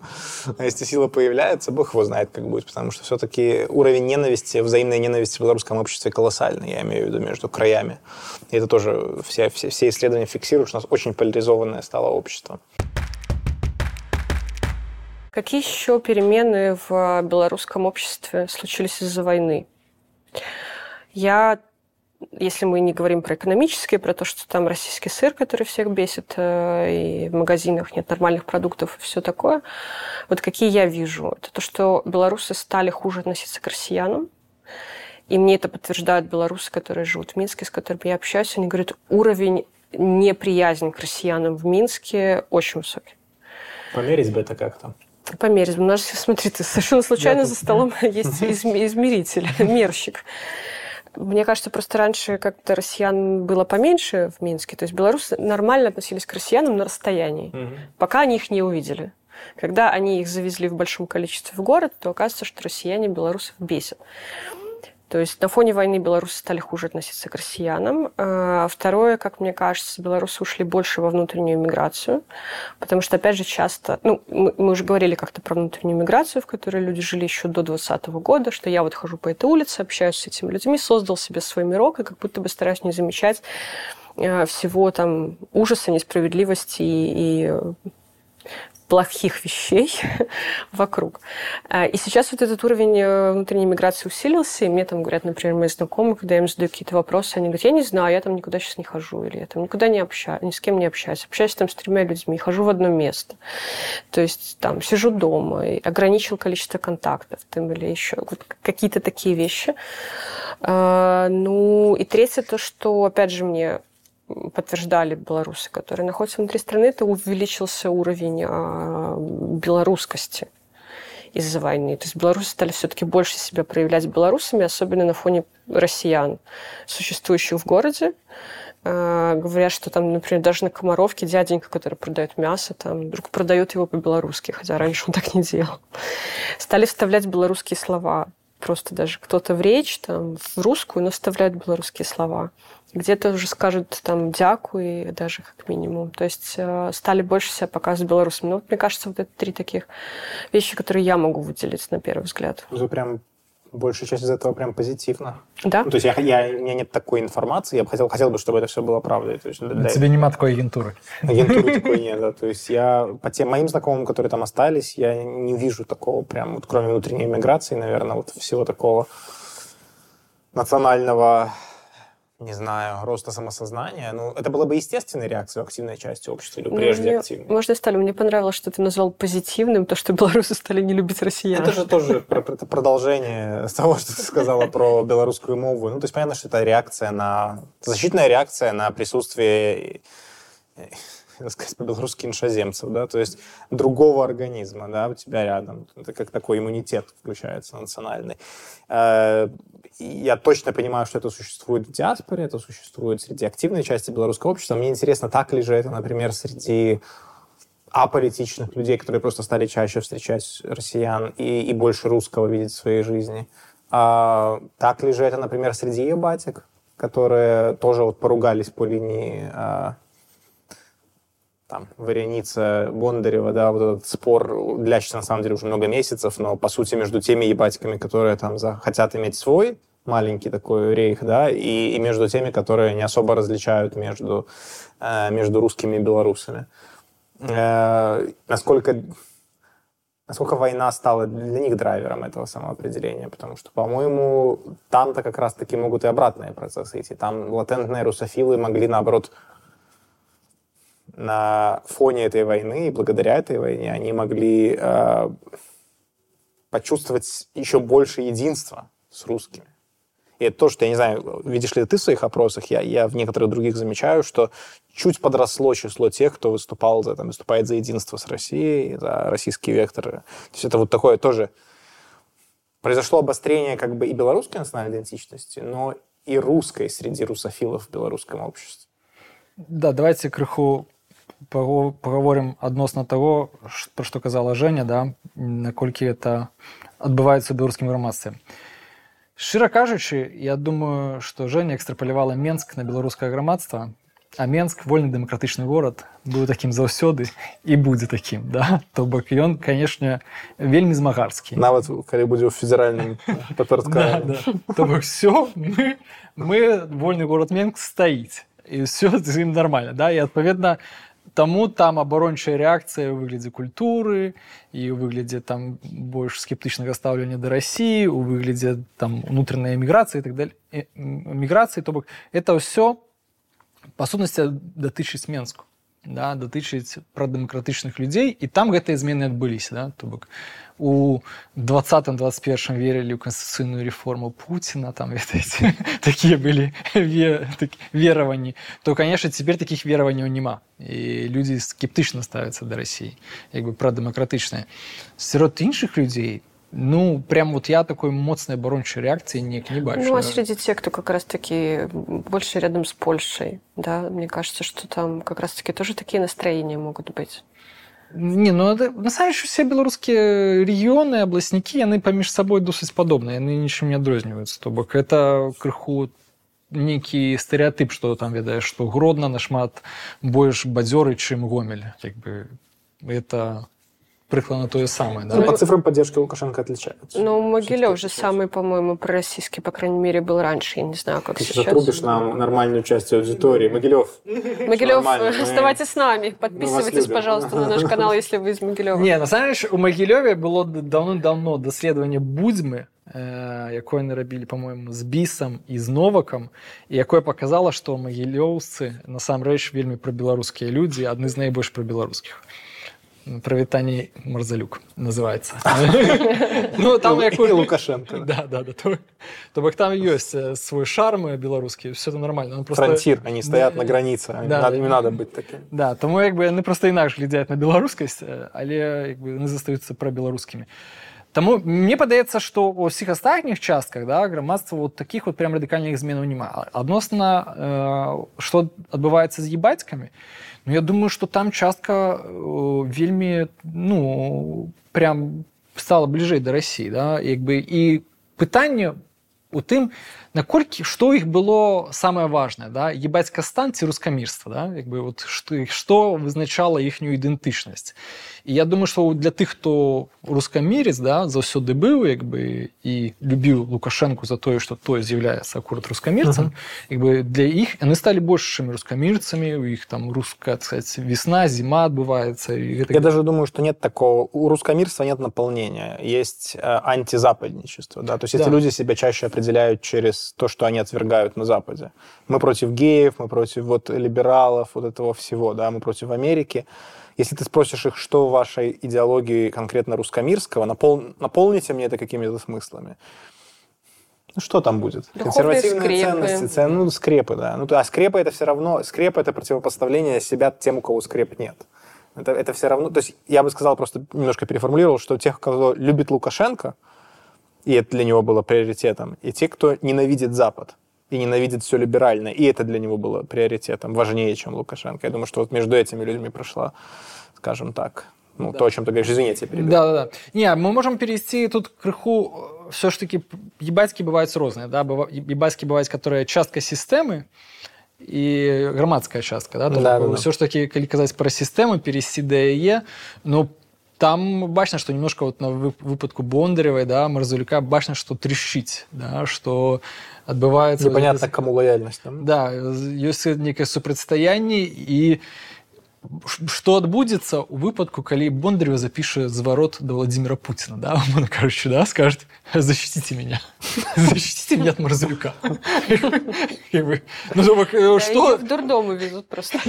C: А если сила появляется, бог его знает, как будет. Потому что все-таки уровень ненависти, взаимной ненависти в белорусском обществе колоссальный, я имею в виду, между краями. И это тоже все, все, все исследования фиксируют, что у нас очень поляризованное стало общество.
B: Какие еще перемены в белорусском обществе случились из-за войны? Я если мы не говорим про экономические, про то, что там российский сыр, который всех бесит, э, и в магазинах нет нормальных продуктов и все такое, вот какие я вижу, это то, что белорусы стали хуже относиться к россиянам, и мне это подтверждают белорусы, которые живут в Минске, с которыми я общаюсь, они говорят, уровень неприязни к россиянам в Минске очень высокий.
C: Померить бы это как-то.
B: Померить. У нас, смотри, ты совершенно случайно за столом есть измеритель, мерщик. Мне кажется, просто раньше как-то россиян было поменьше в Минске. То есть белорусы нормально относились к россиянам на расстоянии, угу. пока они их не увидели. Когда они их завезли в большом количестве в город, то оказывается, что россияне белорусов бесят. То есть на фоне войны белорусы стали хуже относиться к россиянам. А второе, как мне кажется, белорусы ушли больше во внутреннюю миграцию, потому что, опять же, часто... Ну, мы, мы уже говорили как-то про внутреннюю миграцию, в которой люди жили еще до 2020 года, что я вот хожу по этой улице, общаюсь с этими людьми, создал себе свой мирок, и как будто бы стараюсь не замечать э, всего там ужаса, несправедливости и, и плохих вещей вокруг. А, и сейчас вот этот уровень э, внутренней миграции усилился, и мне там говорят, например, мои знакомые, когда я им задаю какие-то вопросы, они говорят, я не знаю, я там никуда сейчас не хожу, или я там никуда не общаюсь, ни с кем не общаюсь, общаюсь там с тремя людьми, хожу в одно место. То есть там сижу дома, ограничил количество контактов там, или еще какие-то такие вещи. А, ну, и третье, то, что, опять же, мне подтверждали белорусы, которые находятся внутри страны, это увеличился уровень а, белорусскости из-за войны. То есть белорусы стали все-таки больше себя проявлять белорусами, особенно на фоне россиян, существующих в городе. А, говорят, что там, например, даже на Комаровке дяденька, который продает мясо, там вдруг продает его по-белорусски, хотя раньше он так не делал. Стали вставлять белорусские слова. Просто даже кто-то в речь, там, в русскую, но вставляют белорусские слова где-то уже скажут там дякую, даже как минимум. То есть э, стали больше себя показывать белорусами. Ну, вот, мне кажется, вот это три таких вещи, которые я могу выделить на первый взгляд.
C: Вы прям большая часть из этого прям позитивно.
B: Да.
C: Ну, то есть я, я, у меня нет такой информации, я бы хотел, хотел бы, чтобы это все было правдой. То есть,
A: У да, тебя нема такой агентуры.
C: Агентуры такой нет, да. То есть я по тем моим знакомым, которые там остались, я не вижу такого прям, вот кроме внутренней миграции, наверное, вот всего такого национального не знаю, роста самосознания. Ну, это была бы естественной реакцией активной части общества или прежде активной.
B: Можно стали. Мне понравилось, что ты назвал позитивным то, что белорусы стали не любить россиян.
C: Это же тоже продолжение того, что ты сказала про белорусскую мову. Ну, то есть понятно, что это реакция на... Защитная реакция на присутствие так сказать, по-белорусски иншаземцев, да, то есть другого организма, да, у тебя рядом. Это как такой иммунитет включается национальный. Я точно понимаю, что это существует в диаспоре, это существует среди активной части белорусского общества. Мне интересно, так ли же это, например, среди аполитичных людей, которые просто стали чаще встречать россиян и, и больше русского видеть в своей жизни. А, так ли же это, например, среди ебатик, которые тоже вот поругались по линии а, там, Вареница, Бондарева, да, вот этот спор длящийся на самом деле уже много месяцев, но по сути между теми ебатиками, которые там за, хотят иметь свой маленький такой рейх, да, и, и между теми, которые не особо различают между, э, между русскими и белорусами. Э, насколько, насколько война стала для них драйвером этого самоопределения, потому что, по-моему, там-то как раз-таки могут и обратные процессы идти. Там латентные русофилы могли, наоборот, на фоне этой войны и благодаря этой войне они могли э, почувствовать еще больше единства с русскими. И это то, что, я не знаю, видишь ли ты в своих опросах, я, я в некоторых других замечаю, что чуть подросло число тех, кто выступал за, там, выступает за единство с Россией, за российский вектор. То есть это вот такое тоже... Произошло обострение как бы и белорусской национальной идентичности, но и русской среди русофилов в белорусском обществе.
A: Да, давайте крыху паговорым адносна таго про што казала Женя да наколькі это адбываецца ў беларускім грамадстве шчыра кажучы я думаю што Женя экстрапалявала Менск на беларускае грамадства а Менск вольны дэмакратычны горад быў такім заўсёды і будзе такім да то бок ён канешне вельмі змагарскі
C: нават калі будзе ў федэральным
A: то бок все мы мы вольны город Менск стаіць і все з ім нормально да і адпаведна Таму там абарончая рэакцыя ў выглядзе культуры і ў выглядзе там больш скептычнага стаўлення да рассіі у выглядзе там унутранай эміграцыі так далее міграцыі то бок это ўсё па сутнасці датычыць менску Да, датычыць пра дэмакратычных людзей і там гэтыя змены адбыліся да? то бок. У двадцатым 21 верылі ў канстытуцыйную рэформу Пуціна там ведаеце, такія былі так, вераванні то конечно цяпер такіх вераванняў няма і людзі скептычна ставяцца да рассіі як бы пра дэмакратычныя сярод іншых людзей ну, прям вот я такой моцной оборончей реакции не, не бачу.
B: Ну, а среди тех, кто как раз-таки больше рядом с Польшей, да, мне кажется, что там как раз-таки тоже такие настроения могут быть.
A: Не, ну это, на самом деле все беларускія рэгіёны абласнікі яны паміж сабой досыць падобныя яны нічым не адрозніваюцца то бок это крыху нейкі стэеатып што там ведаеш што гродна нашмат больш бадзёры чым гомель як бы это прыкладна тое самае да?
C: Ну, по цифрам поддержки Лукашенко отличаются.
B: Ну, Могилев же
C: Всё-таки
B: самый, по-моему, пророссийский, по крайней мере, был раньше. Я не знаю, как
C: Ты
B: сейчас.
C: затрубишь нам нормальную часть аудитории. Могилев.
B: Могилев,
C: Нормально, мы-
B: оставайтесь с нами.
C: вас
B: Подписывайтесь,
C: любим.
B: пожалуйста, на наш канал, если вы из Могилева.
A: Не, насамрэч у Магілёве было даўно-даўно даследаванне будзьмы э, якое яны рабілі по-моему з бісам і з новакам і якое показала што магілёўцы насамрэч вельмі прабеларускія людзі адны з найбольш прабеларускіх прывітанне марзалюк называется ну там як
C: И Лукашенко.
A: да да да то, то бок там ёсць э, свой шарм беларускі все это нормально Он просто
C: Фронтир. Они стоят на границе. Им
A: Да,
C: надо-
A: да.
C: Не надо быть таким.
A: Да, тому якби яны просто інакш глядзяць на беларускасць, э, але якби яны застаюцца прабеларускімі. Таму мне падаецца, што ў ўсіх астатніх частках да, грамадства вот такіх вот прям радыкальных зменаў няма. Адносна э, што адбываецца з ебацькамі, ну, я думаю, што там частка э, вельмі ну прям стала бліжэй да рассіі да? як бы і пытанне у тым наколькі што іх было самае важнае да ебацька стан ці рускамірства да як бы вот што што вызначала іхнюю ідэнтычнасць і я думаю што для тых хто рускамірец да заўсёды быў як бы і любіў лукашэнку за тое што той з'яўляецца акурат рускамірцам як бы для іх яны сталі большымі рускамірцамі у іх там руская так сказать весна зіма адбываецца і гэта
C: Я даже думаю, что нет такого... У рускомирства нет наполнения. Есть э, антизападничество. Да? То есть эти
A: Да.
C: люди себя чаще определяют через то, что они отвергают на Западе. Мы против геев, мы против вот либералов, вот этого всего. Да? Мы против Америки. Если ты спросишь их, что в вашей идеологии конкретно рускомирского, напол... наполните мне это какими-то смыслами. Ну что там будет?
B: Духовные
C: Консервативные
B: скрепы.
C: ценности, цен- ну скрепы, да. Ну а скрепы это все равно, скрепы это противопоставление себя тем, у кого скреп нет. Это, это все равно, то есть я бы сказал, просто немножко переформулировал, что тех, кто любит Лукашенко, и это для него было приоритетом, и те, кто ненавидит Запад, и ненавидит все либеральное, и это для него было приоритетом, важнее, чем Лукашенко. Я думаю, что вот между этими людьми прошла, скажем так, ну, то, о чем ты говоришь, извини, я тебя перебил.
A: Да, да, да. Не, мы можем перейти тут крыху. Все ж таки ебацькі бываюць розныя, да, быва- ебацькі бываюць, которые частка сістэмы і грамадская частка, да,
C: Да, да, да.
A: все ж таки, калі казаць пра сістэму, перейсці да яе, ну там бачна, што немножко вот на вы- выпадку бондаревай, да, марзулюка бачна, што трышчыць, да, што адбываецца
C: Непонятно, к кому лояльность. там.
A: Да, ёсць некае супрацьстаянне і ш- што адбудзецца у выпадку калі бондарева запіша зварот да владимира путина да умоўна кажучы да скажет защитите меня защитите меня от марзалюка Как бы, ну то бок, э,
B: Её
A: что
B: в дурдом увезут просто.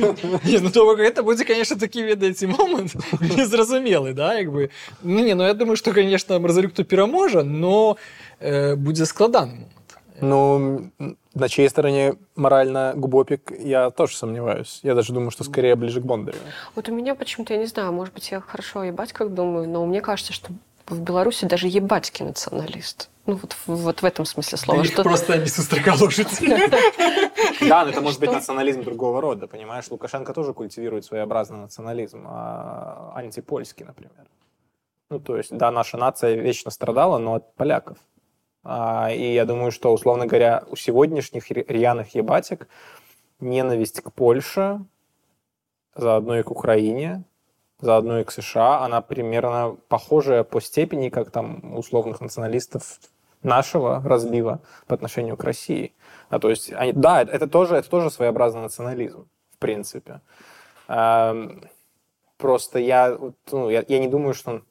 A: не, ну то бок, гэта будзе конечно такі ведаеце момант незразумелы да як бы ну не ну я думаю что конечно марзалюк то пераможа но э, будзе складаны момант
C: ну, на чьей стороне морально Губопик, я тоже сомневаюсь. Я даже думаю, что скорее ближе к Бондареву.
B: Вот у меня почему-то, я не знаю, может быть, я хорошо ебать как думаю, но мне кажется, что в Беларуси даже ебатьки националист. Ну, вот, в- вот в этом смысле слова.
A: Их
B: Что...
A: просто не сустракалужыць
C: Да, но это может быть национализм другого рода, понимаешь? Лукашенко тоже культивирует своеобразный национализм, а, антипольский, например. Ну, то есть, да, наша нация вечно страдала, но от поляков. А, и я думаю, что, условно говоря, у сегодняшних рьяных ебатик ненависть к Польше, заодно и к Украине, заодно и к США, она примерно похожая по степени, как там условных националистов нашего разлива по отношению к России. А, то есть, они, да, это, тоже, это тоже своеобразный национализм, в принципе. Просто я, ну, я, я не думаю, что...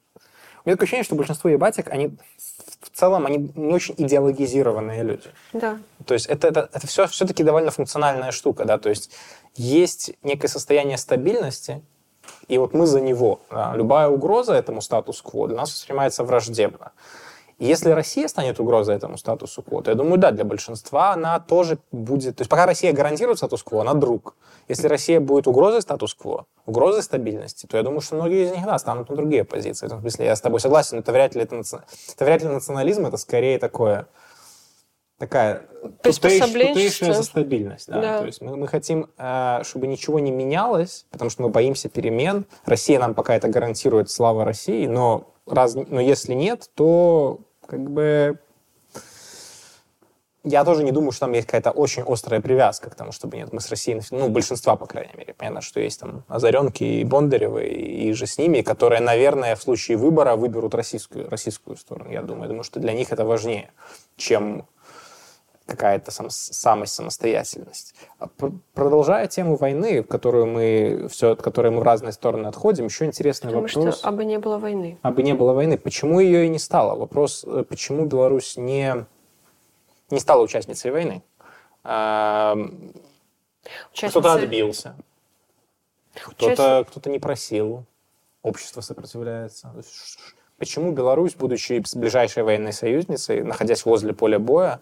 C: Меня такое ощущение, что большинство ебатик, они в целом, они не очень идеологизированные люди.
B: Да.
C: То есть это, это, это все, все-таки довольно функциональная штука, да, то есть есть некое состояние стабильности, и вот мы за него. Да. Любая угроза этому статус-кво для нас воспринимается враждебно. И если Россия станет угрозой этому статусу-кво, то я думаю, да, для большинства она тоже будет... То есть пока Россия гарантирует статус-кво, она друг. Если Россия будет угрозой статус-кво, угрозой стабильности, то я думаю, что многие из них, да, станут на другие позиции. В этом смысле я с тобой согласен, но это вряд ли, это, наци- это вряд ли национализм, это скорее такое такая тутейшая за стабильность. Да?
B: Да.
C: То есть мы, мы хотим, э, чтобы ничего не менялось, потому что мы боимся перемен. Россия нам пока это гарантирует, слава России, но, раз, но если нет, то как бы я тоже не думаю, что там есть какая-то очень острая привязка к тому, чтобы нет. Мы с Россией, ну, большинства, по крайней мере. Понятно, что есть там Озаренки и Бондаревы, и же с ними, которые, наверное, в случае выбора выберут российскую, российскую сторону, я думаю. Я думаю, что для них это важнее, чем какая-то сам, самость, самостоятельность. А пр- Продолжая тему войны, в которую мы, все, от которой мы в разные стороны отходим, еще интересный
B: Потому
C: вопрос.
B: что абы не было войны.
C: Абы не было войны. Почему ее и не стало? Вопрос, э, почему Беларусь не, не стала участницей войны? Кто-то
B: Участницы-
C: отбился, кто-то кто не просил, общество сопротивляется. Почему Беларусь, будучи ближайшей военной союзницей, находясь возле поля боя,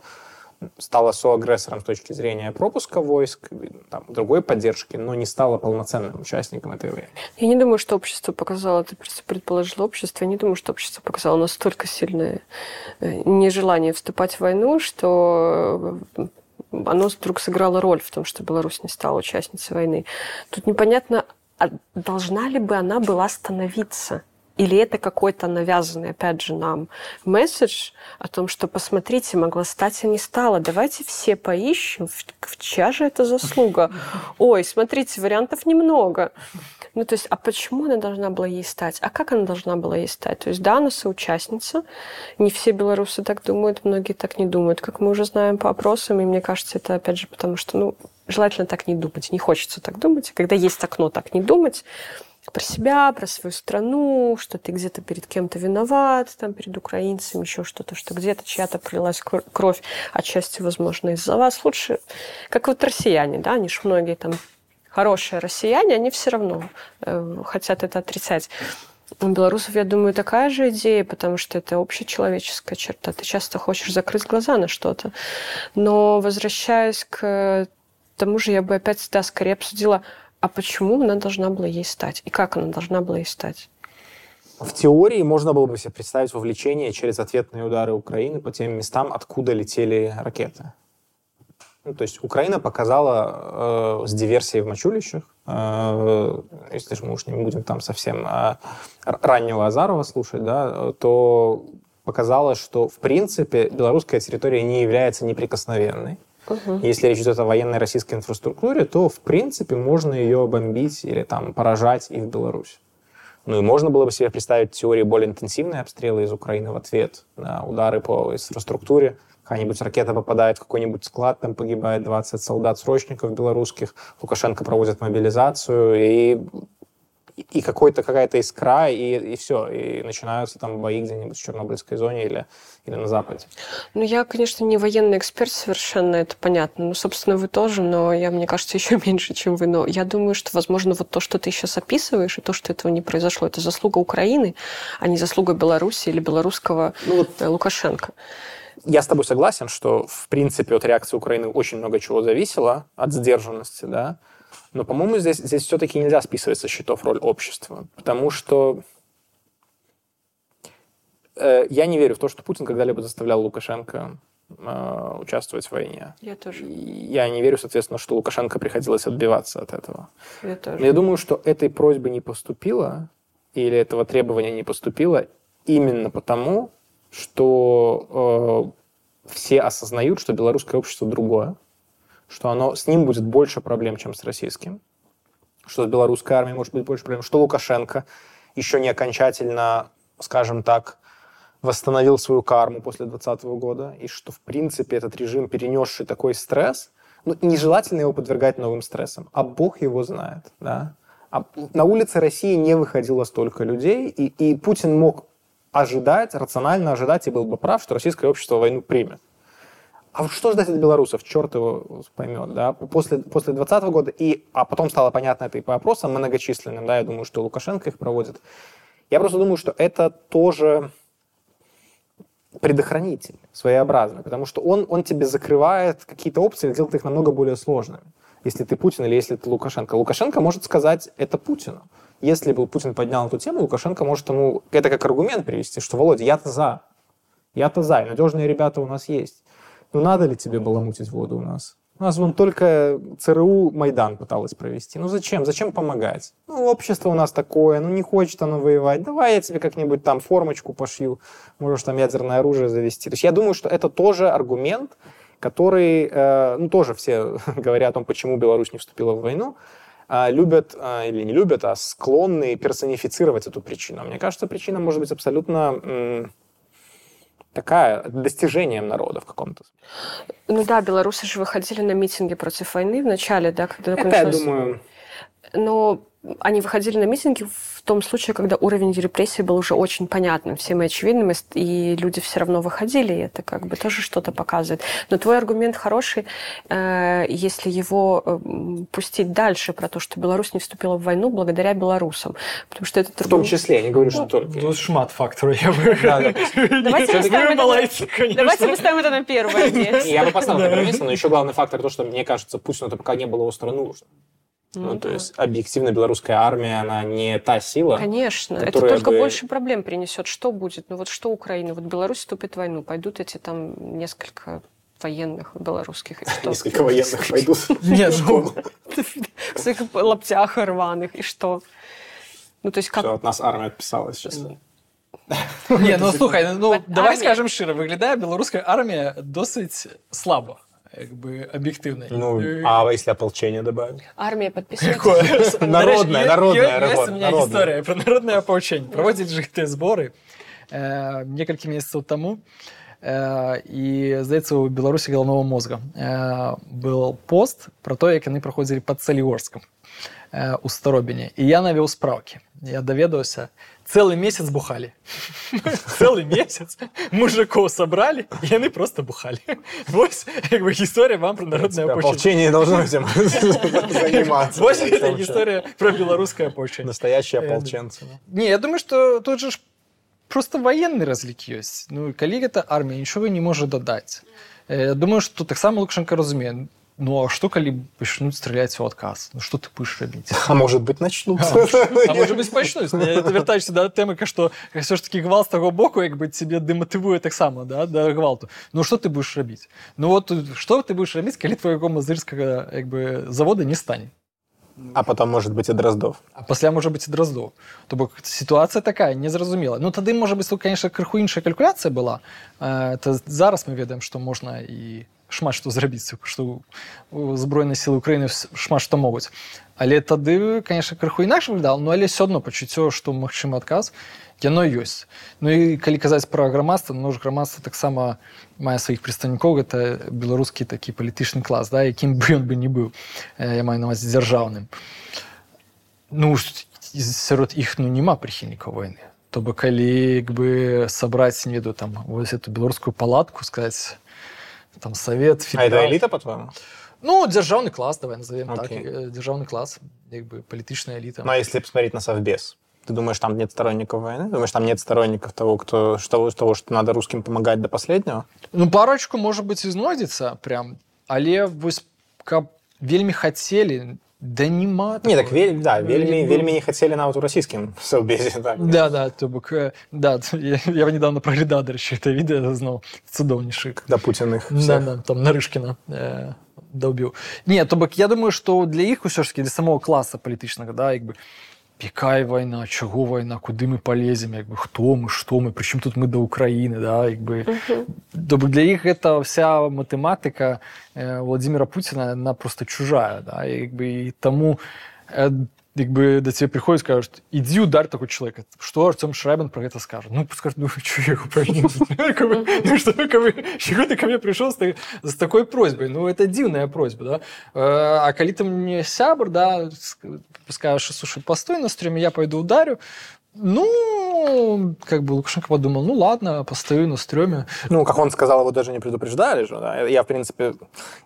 C: стала соагрессором с точки зрения пропуска войск, там, другой поддержки, но не стала полноценным участником этой войны?
B: Я не думаю, что общество показало, ты просто предположила общество, я не думаю, что общество показало настолько сильное э, нежелание вступать в войну, что э, оно вдруг сыграло роль в том, что Беларусь не стала участницей войны. Тут непонятно, а должна ли бы она была становиться? Или это какой-то навязанный, опять же, нам месседж о том, что, посмотрите, могла стать, а не стала. Давайте все поищем, в, чья же это заслуга. Ой, смотрите, вариантов немного. Ну, то есть, а почему она должна была ей стать? А как она должна была ей стать? То есть, да, она соучастница. Не все белорусы так думают, многие так не думают, как мы уже знаем по опросам. И мне кажется, это, опять же, потому что, ну, желательно так не думать. Не хочется так думать. Когда есть окно так не думать, про себя, про свою страну, что ты где-то перед кем-то виноват, там, перед украинцами, еще что-то, что где-то чья-то пролилась кр- кровь, отчасти, возможно, из-за вас. Лучше, как вот россияне, да, они же многие там хорошие россияне, они все равно э, хотят это отрицать. У белорусов, я думаю, такая же идея, потому что это общечеловеческая черта. Ты часто хочешь закрыть глаза на что-то. Но возвращаясь к тому же, я бы опять да, скорее обсудила, а почему она должна была ей стать? И как она должна была ей стать?
C: В теории можно было бы себе представить вовлечение через ответные удары Украины по тем местам, откуда летели ракеты. Ну, то есть Украина показала э, с диверсией в Мачулищах, э, если же мы уж не будем там совсем э, раннего Азарова слушать, да, то показала, что в принципе белорусская территория не является неприкосновенной.
B: Мгм.
C: Если речь идет о военной российской инфраструктуре, то в принципе можно ее бомбить или там поражать и в Беларусь. Ну и можно было бы себе представить в теории более интенсивные обстрелы из Украины в ответ на удары по инфраструктуре. Какая-нибудь ракета попадает в какой-нибудь склад, там погибает 20 солдат-срочников белорусских, Лукашенко проводит мобилизацию, и, и какой-то, какая-то искра, и, и все. И начинаются там бои где-нибудь в Чернобыльской зоне или, или на Западе.
B: Ну, я, конечно, не военный эксперт совершенно, это понятно. Ну, собственно, вы тоже, но я, мне кажется, еще меньше, чем вы. Но я думаю, что, возможно, вот то, что ты сейчас описываешь, и то, что этого не произошло, это заслуга Украины, а не заслуга Беларуси или белорусского
C: Ну вот
B: э, Лукашенко.
C: я с тобой согласен, что, в принципе, от реакции Украины очень много чего зависело, от сдержанности, да. Но, по-моему, здесь, здесь все-таки нельзя списывать со счетов роль общества, потому что э, я не верю в то, что Путин когда-либо заставлял Лукашенко э, участвовать в войне.
B: Я тоже.
C: Я не верю, соответственно, что Лукашенко приходилось отбиваться от этого.
B: Я тоже.
C: Но я думаю, что этой просьбы не поступило, или этого требования не поступило именно потому, что э, все осознают, что белорусское общество другое, что оно, с ним будет больше проблем, чем с российским, что с белорусской армией может быть больше проблем, что Лукашенко еще не окончательно, скажем так, восстановил свою карму после 2020 года, и что, в принципе, этот режим, перенесший такой стресс, ну, нежелательно его подвергать новым стрессам, а Бог его знает, да. А на улице России не выходило столько людей, и, и Путин мог ожидать, рационально ожидать, и был бы прав, что российское общество войну примет. А что ждать от белорусов? Черт его поймет, да? После, после 2020 года, и, а потом стало понятно это и по опросам многочисленным, да, я думаю, что Лукашенко их проводит. Я просто думаю, что это тоже предохранитель своеобразный, потому что он, он тебе закрывает какие-то опции, делает их намного более сложными. Если ты Путин или если ты Лукашенко. Лукашенко может сказать это Путину. Если бы Путин поднял эту тему, Лукашенко может ему это как аргумент привести, что, Володя, я-то за. Я-то за, и надежные ребята у нас есть. Ну надо ли тебе баламутить воду у нас? У нас вон только ЦРУ Майдан пыталась провести. Ну зачем? Зачем помогать? Ну, общество у нас такое, ну не хочет оно воевать. Давай я тебе как-нибудь там формочку пошью, можешь там ядерное оружие завести. То есть я думаю, что это тоже аргумент, который, э, ну тоже все говорят о том, почему Беларусь не вступила в войну, э, любят, э, или не любят, а склонны персонифицировать эту причину. Мне кажется, причина может быть абсолютно... такая достижением народа в каком-то.
B: Ну да, белорусы же выходили на митинги против войны в начале, да, когда
C: Это, я думаю,
B: Но они выходили на митинги в том случае, когда уровень репрессий был уже очень понятным, всем и очевидным, и люди все равно выходили, и это как бы тоже что-то показывает. Но твой аргумент хороший, э, если его э, м, пустить дальше про то, что Беларусь не вступила в войну благодаря белорусам. Потому что этот
C: в том числе, я не говорю, что только.
A: Ну, шмат фактору, я бы...
C: Да, да.
B: Давайте это. Давайте поставим это на первое место.
C: Я бы поставил на первое место, но еще главный фактор то, что, мне кажется, Путину это пока не было остро нужно. Ну,
B: Ну
C: то
B: да.
C: есть, объективно, белорусская армия, она не та сила.
B: Конечно, это
C: которая
B: только
C: бы-
B: больше проблем принесет. Что будет? Ну вот что Украина? Вот Беларусь вступит в войну, пойдут эти там несколько военных белорусских. И что?
C: Несколько военных пойдут.
A: Нет, ну,
B: В своих лаптях рваных. И что? Ну, то есть как...
C: Все, от нас армия отписалась сейчас.
A: Ні, ну слухай, ну
B: От
A: давай
B: армії-
A: скажемо щиро, виглядає білоруська армія досить слабо, якби объективной.
C: Ну,
A: э,
C: а если ополчение добавить?
B: Армия
C: подписывается.
A: Народная, народная.
C: Есть
A: у
C: меня
A: история про народное ополчение. Проводили же гэтыя зборы э, некалькі месяцаў таму. І э, здаецца у беларусі галаўного мозга был пост пра то як яны праходзілі пад цаліорскам у старобіне і я навёў спраўкі я даведаўся цілий місяць бухали. Цілий місяць мужиков собрали, і вони просто бухали. Ось, якби, історія вам про народне ополчення.
C: Ополчение должно этим заниматься.
A: Ось
C: Потому
A: це
C: что
A: історія про білоруське ополчення.
C: Настоящие
A: Э,
C: ополченцы.
A: Не, я думаю, что тут же ж просто военный разлік ёсць. Ну, калі гэта армія нічога не можа дадаць. Э, Я думаю, што таксама Лукашенко разумее. Ну а што калі пачнуць страляць у адказ? Ну што ты будешь рабіць?
C: А может быть, начнут.
A: А можа быць пачнуць вяртаючся да тэмы што все ж таки гвалт з таго боку як бы тебе дэматывуе таксама да да гвалту Ну што ты будешь рабіць Ну вот што ты будешь рабіць калі твайго мазырскага як бы завода не стане
C: А потом, может быть, и Дроздов.
A: А пасля можа быць і дроздоў то бок сітуацыя такая незразумела ну тады можа быць тут конечно крыху іншая калькуляцыя была Э, то зараз мы ведаем што можна і шмат што зрабіць што у збройнай сілы Украіны вс- шмат што могуць. Але тады конечно крыху інакш выглядал ну але все адно пачуццё што магчымы адказ яно ёсць. Ну і калі казаць пра грамадства ну ж грамадства таксама мае сваіх прадстаўнікоў гэта беларускі такі палітычны клас да якім бы ён бы не быў я маю на увазе дзяржаўным. Ну сярод іх ну няма прыхільнікаў войны. То бы калі бы сабраць не ведаю там вось эту беларускую палатку сказаць там совет
C: А это элита, по-твоему?
A: ну дзяржаўны клас давай назовем так
C: Окей.
A: э, дзяржаўны клас як бы палітычная эліта
C: Ну, а если посмотреть на Совбез? Ты думаешь, там нет сторонников войны? Думаешь, там нет сторонников того, кто, что, того, что надо русским помогать до последнего?
A: ну парочку можа быць і знойдзецца прям але вось каб вельмі хацелі да няма
C: Не, так
A: такого.
C: вель, да,
A: Ну,
C: вельми,
A: як бы-
C: вельми не хотели нават у российским Совбезе. Так.
A: Да, да, то бок, э, да, я, я недавно проглядав, до речі, це відео знову цудовніший.
C: Когда Путин их
A: Да,
C: всех
A: да, там Нарышкіна э, долбіў. Не, то бок я думаю, што для іх усё ж таки для самого класа палітычнага, да, як бы якая вайна, чаго вайна, куды мы палезем, як бы хто мы, што мы, прычым тут мы да Украіны, да, як бы то бок для іх гэта вся матэматыка э, Владимира Путина она просто чужая, да, як бы і таму э, як бы да тебе приходят скажут иди ударь такой человека что Артем Шрайбен про это скажет? Ну скажет ну что я его повинен Как бы, ну что бы, чего ты ко мне пришел с, та- с такой просьбой? Ну это дивная просьба да. Э, а коли ты мне сябр да с- скажешь слушай постой на стреме я пойду ударю ну, как бы Лукашенко подумал, ну ладно, постою на стреме.
C: Ну, как он сказал, его даже не предупреждали же. Да? Я, в принципе,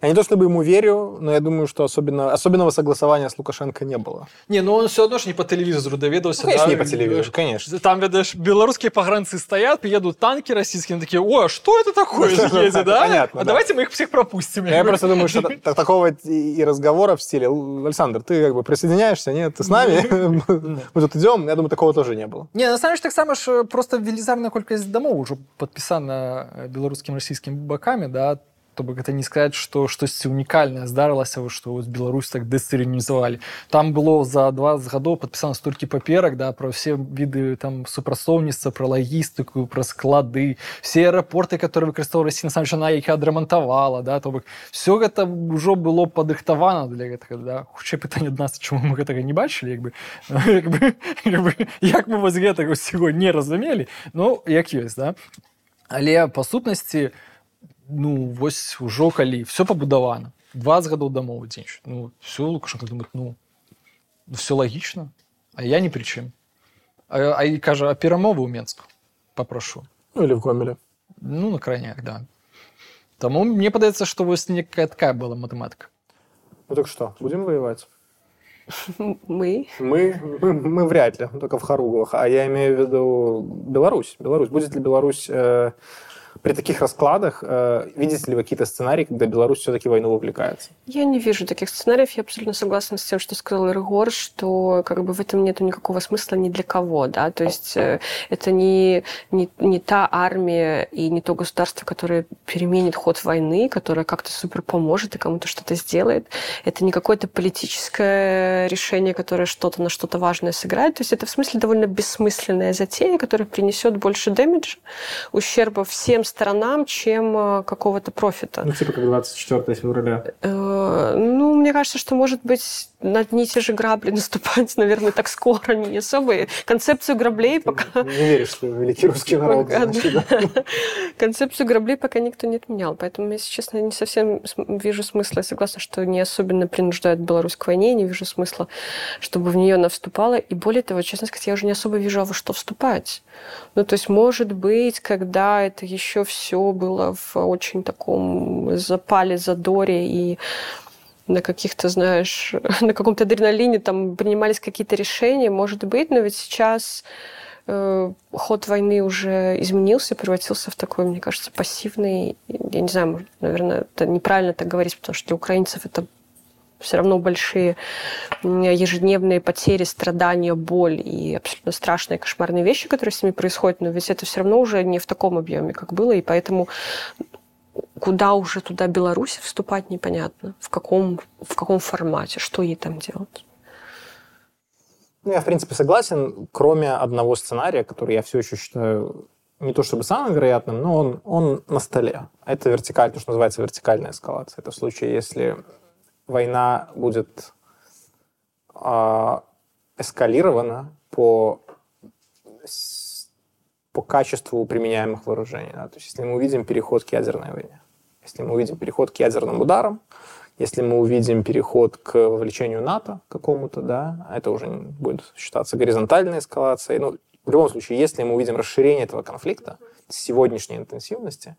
C: я не то чтобы ему верю, но я думаю, что особенно, особенного согласования с Лукашенко не было.
A: Не, ну он все одно ж не по телевизору доведался.
C: Ну, конечно,
A: да,
C: не по телевизору, конечно.
A: Там, видишь, белорусские погранцы стоят, приедут танки российские, они такие, о, а что это такое едет, да?
C: Понятно,
A: А
C: да.
A: давайте мы их всех пропустим.
C: Я просто думаю, что та- такого и разговора в стиле «Л- Александр, ты как бы присоединяешься, нет, ты с нами, мы тут идем, я думаю, такого тоже не было.
A: Не, насамрэч таксама ж просто велізарная колькасць дамоў ужо падпісана э, беларускім расійскім бакамі да то бок гэта не сказаць што штосьці унікальнае здарылася што вось Беларусь так дэсцырінізавалі там было за 20 гадоў падпісана столькі паперак да пра ўсе віды там супрацоўніцтва пра лагістыку пра склады все аэрапорты которые выкарыстоўваліся на сам жана іх адрамантавала да то бок все гэта ўжо было падрыхтавана для гэтага да хутчэй пытанне ад нас чаму мы гэтага не бачылі як бы, як, бы, як, бы, як мы вось гэтага ўсяго не разумелі ну як ёсць да але па сутнасці у ну вось ужо калі все пабудавана 20 гадоў дамоў дзень ну все лукашенко думает ну все лагічна а я не прычым а, а і кажа перамовы ў менску попрошу
C: ну, или в гомеле
A: ну на крайняк да Таму мне падаецца што вось некая такая была матэматыка
C: ну так что будем воевать
B: мы
C: мы мы, мы вряд ли только в харугах а я имею в виду беларусь беларусь будет ли беларусь э, при таких раскладах э, видите ли вы какие-то сценарии, когда Беларусь все-таки войну вовлекается?
B: Я не вижу таких сценариев. Я абсолютно согласна с тем, что сказал Иргор, что как бы в этом нет никакого смысла ни для кого. Да? То есть э, это не, не, не та армия и не то государство, которое переменит ход войны, которое как-то супер поможет и кому-то что-то сделает. Это не какое-то политическое решение, которое что-то на что-то важное сыграет. То есть это в смысле довольно бессмысленная затея, которая принесет больше дэмиджа, ущерба всем сторонам, чем э, какого-то профита.
C: Ну, типа как 24 февраля.
B: Э, ну, мне кажется, что, может быть, на одни и те же грабли наступать, наверное, так скоро не особо. Концепцию граблей пока...
C: Не веришь, что великий русский народ, значит, да?
B: Концепцию граблей пока никто не отменял. Поэтому, если честно, не совсем вижу смысла. Я согласна, что не особенно принуждают Беларусь к войне. Не вижу смысла, чтобы в нее она вступала. И более того, честно сказать, я уже не особо вижу, а во что вступать. Ну, то есть, может быть, когда это еще все было в очень таком запале, задоре и на каких-то, знаешь, на каком-то адреналине там принимались какие-то решения, может быть, но ведь сейчас э, ход войны уже изменился, превратился в такой, мне кажется, пассивный. Я не знаю, наверное, это неправильно так говорить, потому что для украинцев это все равно большие ежедневные потери, страдания, боль и абсолютно страшные кошмарные вещи, которые с ними происходят, но ведь это все равно уже не в таком объеме, как было, и поэтому куда уже туда Беларусь вступать непонятно, в каком, в каком формате, что ей там делать.
C: Ну, я, в принципе, согласен, кроме одного сценария, который я все еще считаю не то чтобы самым вероятным, но он, он на столе. Это вертикаль, то, что называется вертикальная эскалация. Это в случае, если война будет э, эскалирована по по качеству применяемых вооружений. Да? То есть если мы увидим переход к ядерной войне, если мы увидим переход к ядерным ударам, если мы увидим переход к вовлечению НАТО какому-то, да, это уже будет считаться горизонтальной эскалацией. Ну, в любом случае, если мы увидим расширение этого конфликта с сегодняшней интенсивности,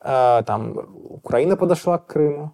C: э, там Украина подошла к Крыму,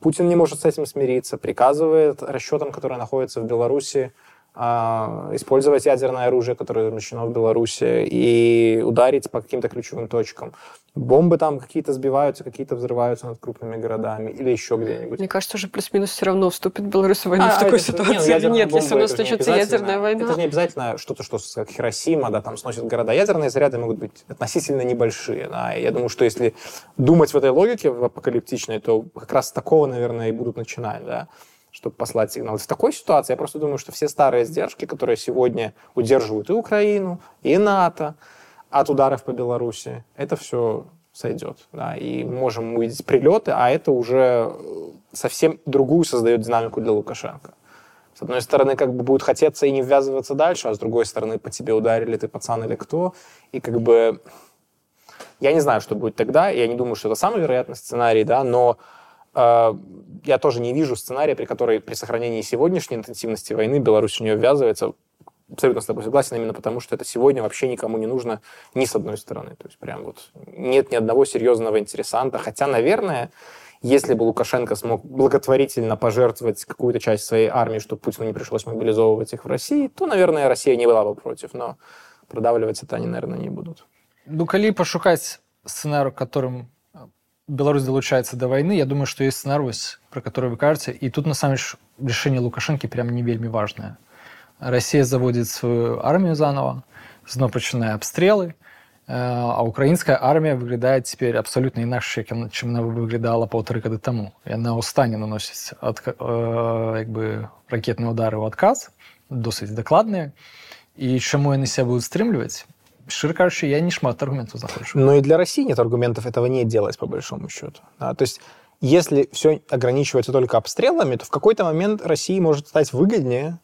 C: Путин не может с этим смириться, приказывает расчетам, которые находятся в Беларуси, использовать ядерное оружие, которое размещено в Беларуси, и ударить по каким-то ключевым точкам. Бомбы там какие-то сбиваются, какие-то взрываются над крупными городами или еще где-нибудь.
B: Мне кажется, уже плюс-минус все равно вступит Беларусь в войну а, в такой это, ситуации нет, или нет, если у нас начнется ядерная война.
C: Это не обязательно что-то, что как Хиросима, да, там сносит города. Ядерные заряды могут быть относительно небольшие. Да, и я думаю, что если думать в этой логике, в апокалиптичной, то как раз с такого, наверное, и будут начинать, да чтобы послать сигнал. В такой ситуации я просто думаю, что все старые сдержки, которые сегодня удерживают и Украину, и НАТО от ударов по Беларуси, это все сойдет. Да, и можем увидеть прилеты, а это уже совсем другую создает динамику для Лукашенко. С одной стороны, как бы будет хотеться и не ввязываться дальше, а с другой стороны, по тебе ударили, ты пацан или кто. И как бы я не знаю, что будет тогда. Я не думаю, что это самый вероятный сценарий, да, но я тоже не вижу сценария, при которой при сохранении сегодняшней интенсивности войны Беларусь в нее ввязывается. Абсолютно с тобой согласен, именно потому что это сегодня вообще никому не нужно ни с одной стороны. То есть прям вот нет ни одного серьезного интересанта. Хотя, наверное, если бы Лукашенко смог благотворительно пожертвовать какую-то часть своей армии, чтобы Путину не пришлось мобилизовывать их в России, то, наверное, Россия не была бы против. Но продавливать это они, наверное, не будут.
A: Ну, калі пашукаць сцэнару которым Беларусь долучается до войны, я думаю, что есть сценарий, про который вы кажете, и тут, на самом деле, решение Лукашенко прям не вельми важное. Россия заводит свою армию заново, снова начиная обстрелы, а украинская армия выглядает теперь абсолютно иначе, чем она выглядала полтора года тому. И она устане наносить от, якби, ракетные удары в отказ, досить докладные. И чему они себя будут стремливать? Широко кажучи, я не шмат аргументов знаходжу.
C: Но и для России нет аргументов этого не делать, по большому счету. Да? То есть если все ограничивается только обстрелами, то в какой-то момент России может стать выгоднее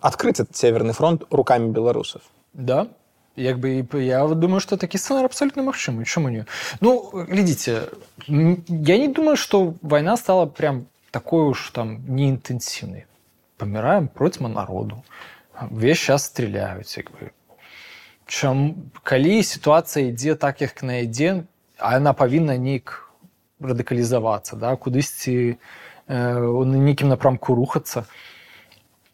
C: открыть этот Северный фронт руками белорусов.
A: Да, Якби я думаю, что такие сценарии абсолютно магчымы. Чому не? Ну, глядите, я не думаю, что война стала прям такой уж там неинтенсивной. Помираем против народу. Весь час стреляют. Якби Чым, калі ситуация ідзе так, як на ідзе, а яна павінна неяк радыкалізавацца, да, кудысьці э, нейкім напрамку рухацца,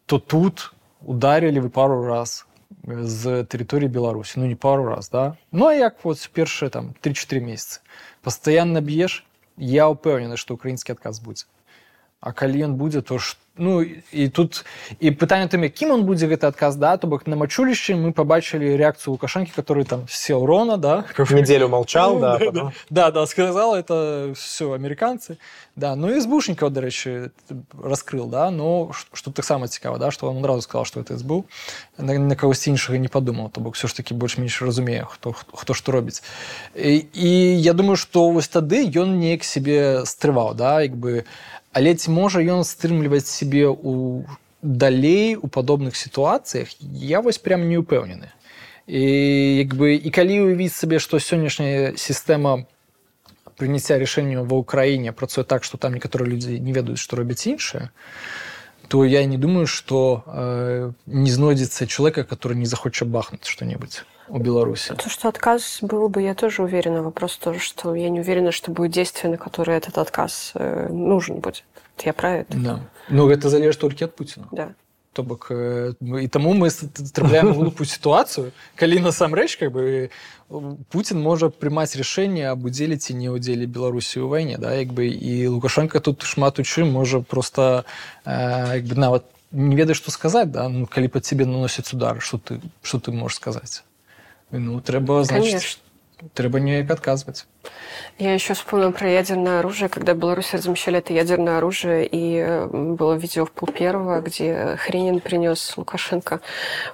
A: то тут ударили вы пару раз з тэрыторыі беларусі ну не пару раз да ну а як вот першыя там 3-4 месяцы пастаянна б'еш я ўпэўнены што украінскі адказ будзе а калі ён будзе то ж ну і тут і пытанне тым якім он будзе гэты адказ да то бок на мачулішчы мы побачылі реакцыю лукашэнкі который там сел рона да
C: неделю молчал да,
A: да, да, да, да сказал это все американцы да ну і збушнікаў дарэчы раскрыл да но что таксама цікава да что он адразу сказал что это сбыл на, на кагосьці іншага не подумал то бок все ж таки больш-менш разумею хто хто што робіць і, і я думаю что вось тады ён неяк себе стрываў да як бы а але ці можа ён стрымліваць сябе у далей у падобных сітуацыях я вось прям не ўпэўнены і як бы і калі ўявіць сабе што сённяшняя сістэма прыняцця рашэнняў ва ўкраіне працуе так што там некаторыя людзі не ведаюць што робяць іншае то я не думаю што э, не знойдзецца чалавека который не захоча бахнуць что-небудзь у Беларуси.
B: То, что отказ был бы, я тоже уверена. Вопрос тоже, что я не уверена, что будет действие, на которое этот отказ э, нужен будет. Я про это.
A: Да. Ну, это залежит только от Путина.
B: Да.
A: То бок э, і таму мы трапляем глупую сітуацыю калі насамрэч как бы Путін можа прымаць рашэнне аб удзеле ці не ўдзеле беларусі ў вайне да як бы і лукашенко тут шмат у чым можа просто э, як бы нават не ведаеш што сказаць да ну калі па цябе наносяць удар что ты что ты можешь сказаць Ну, трэба, значит, Конечно. трэба неяк адказваць.
B: Я еще вспомнила про ядерное оружие, когда Беларусь размещали это ядерное оружие, и э, было видео в пол первого, где Хренин принес Лукашенко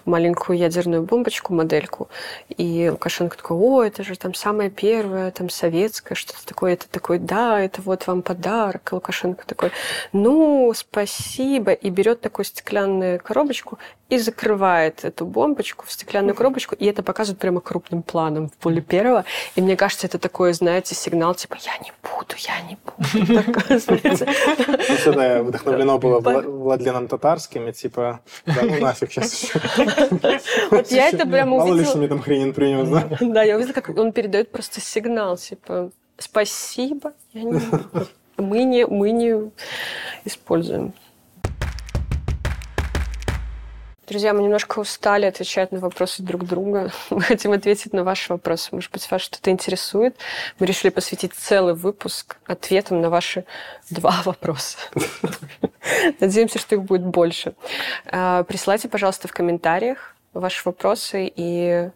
B: маленькую ядерную бомбочку, модельку, и Лукашенко такой, о, это же там самое первое, там советское, что-то такое, это такой, да, это вот вам подарок. И Лукашенко такой, ну, спасибо, и берет такую стеклянную коробочку и закрывает эту бомбочку в стеклянную коробочку, и это показывает прямо крупным планом в поле первого. И мне кажется, это такое, знаете, сигнал типа «я не буду, я не буду».
C: Это вдохновлено было Владленом Татарским, и типа «да ну нафиг сейчас еще».
B: Вот я это прямо увидела.
C: Мало ли, что мне там хренин принес, да?
B: Да, я увидела, как он передает просто сигнал, типа «спасибо, мы не, мы не используем». Друзья, мы немножко устали отвечать на вопросы друг друга. Мы хотим ответить на ваши вопросы. Может быть, вас что-то интересует. Мы решили посвятить целый выпуск ответам на ваши два вопроса. Надеемся, что их будет больше. А, присылайте, пожалуйста, в комментариях ваши вопросы, и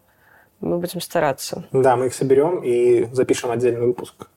B: мы будем стараться.
C: Да, мы их соберем и запишем отдельный выпуск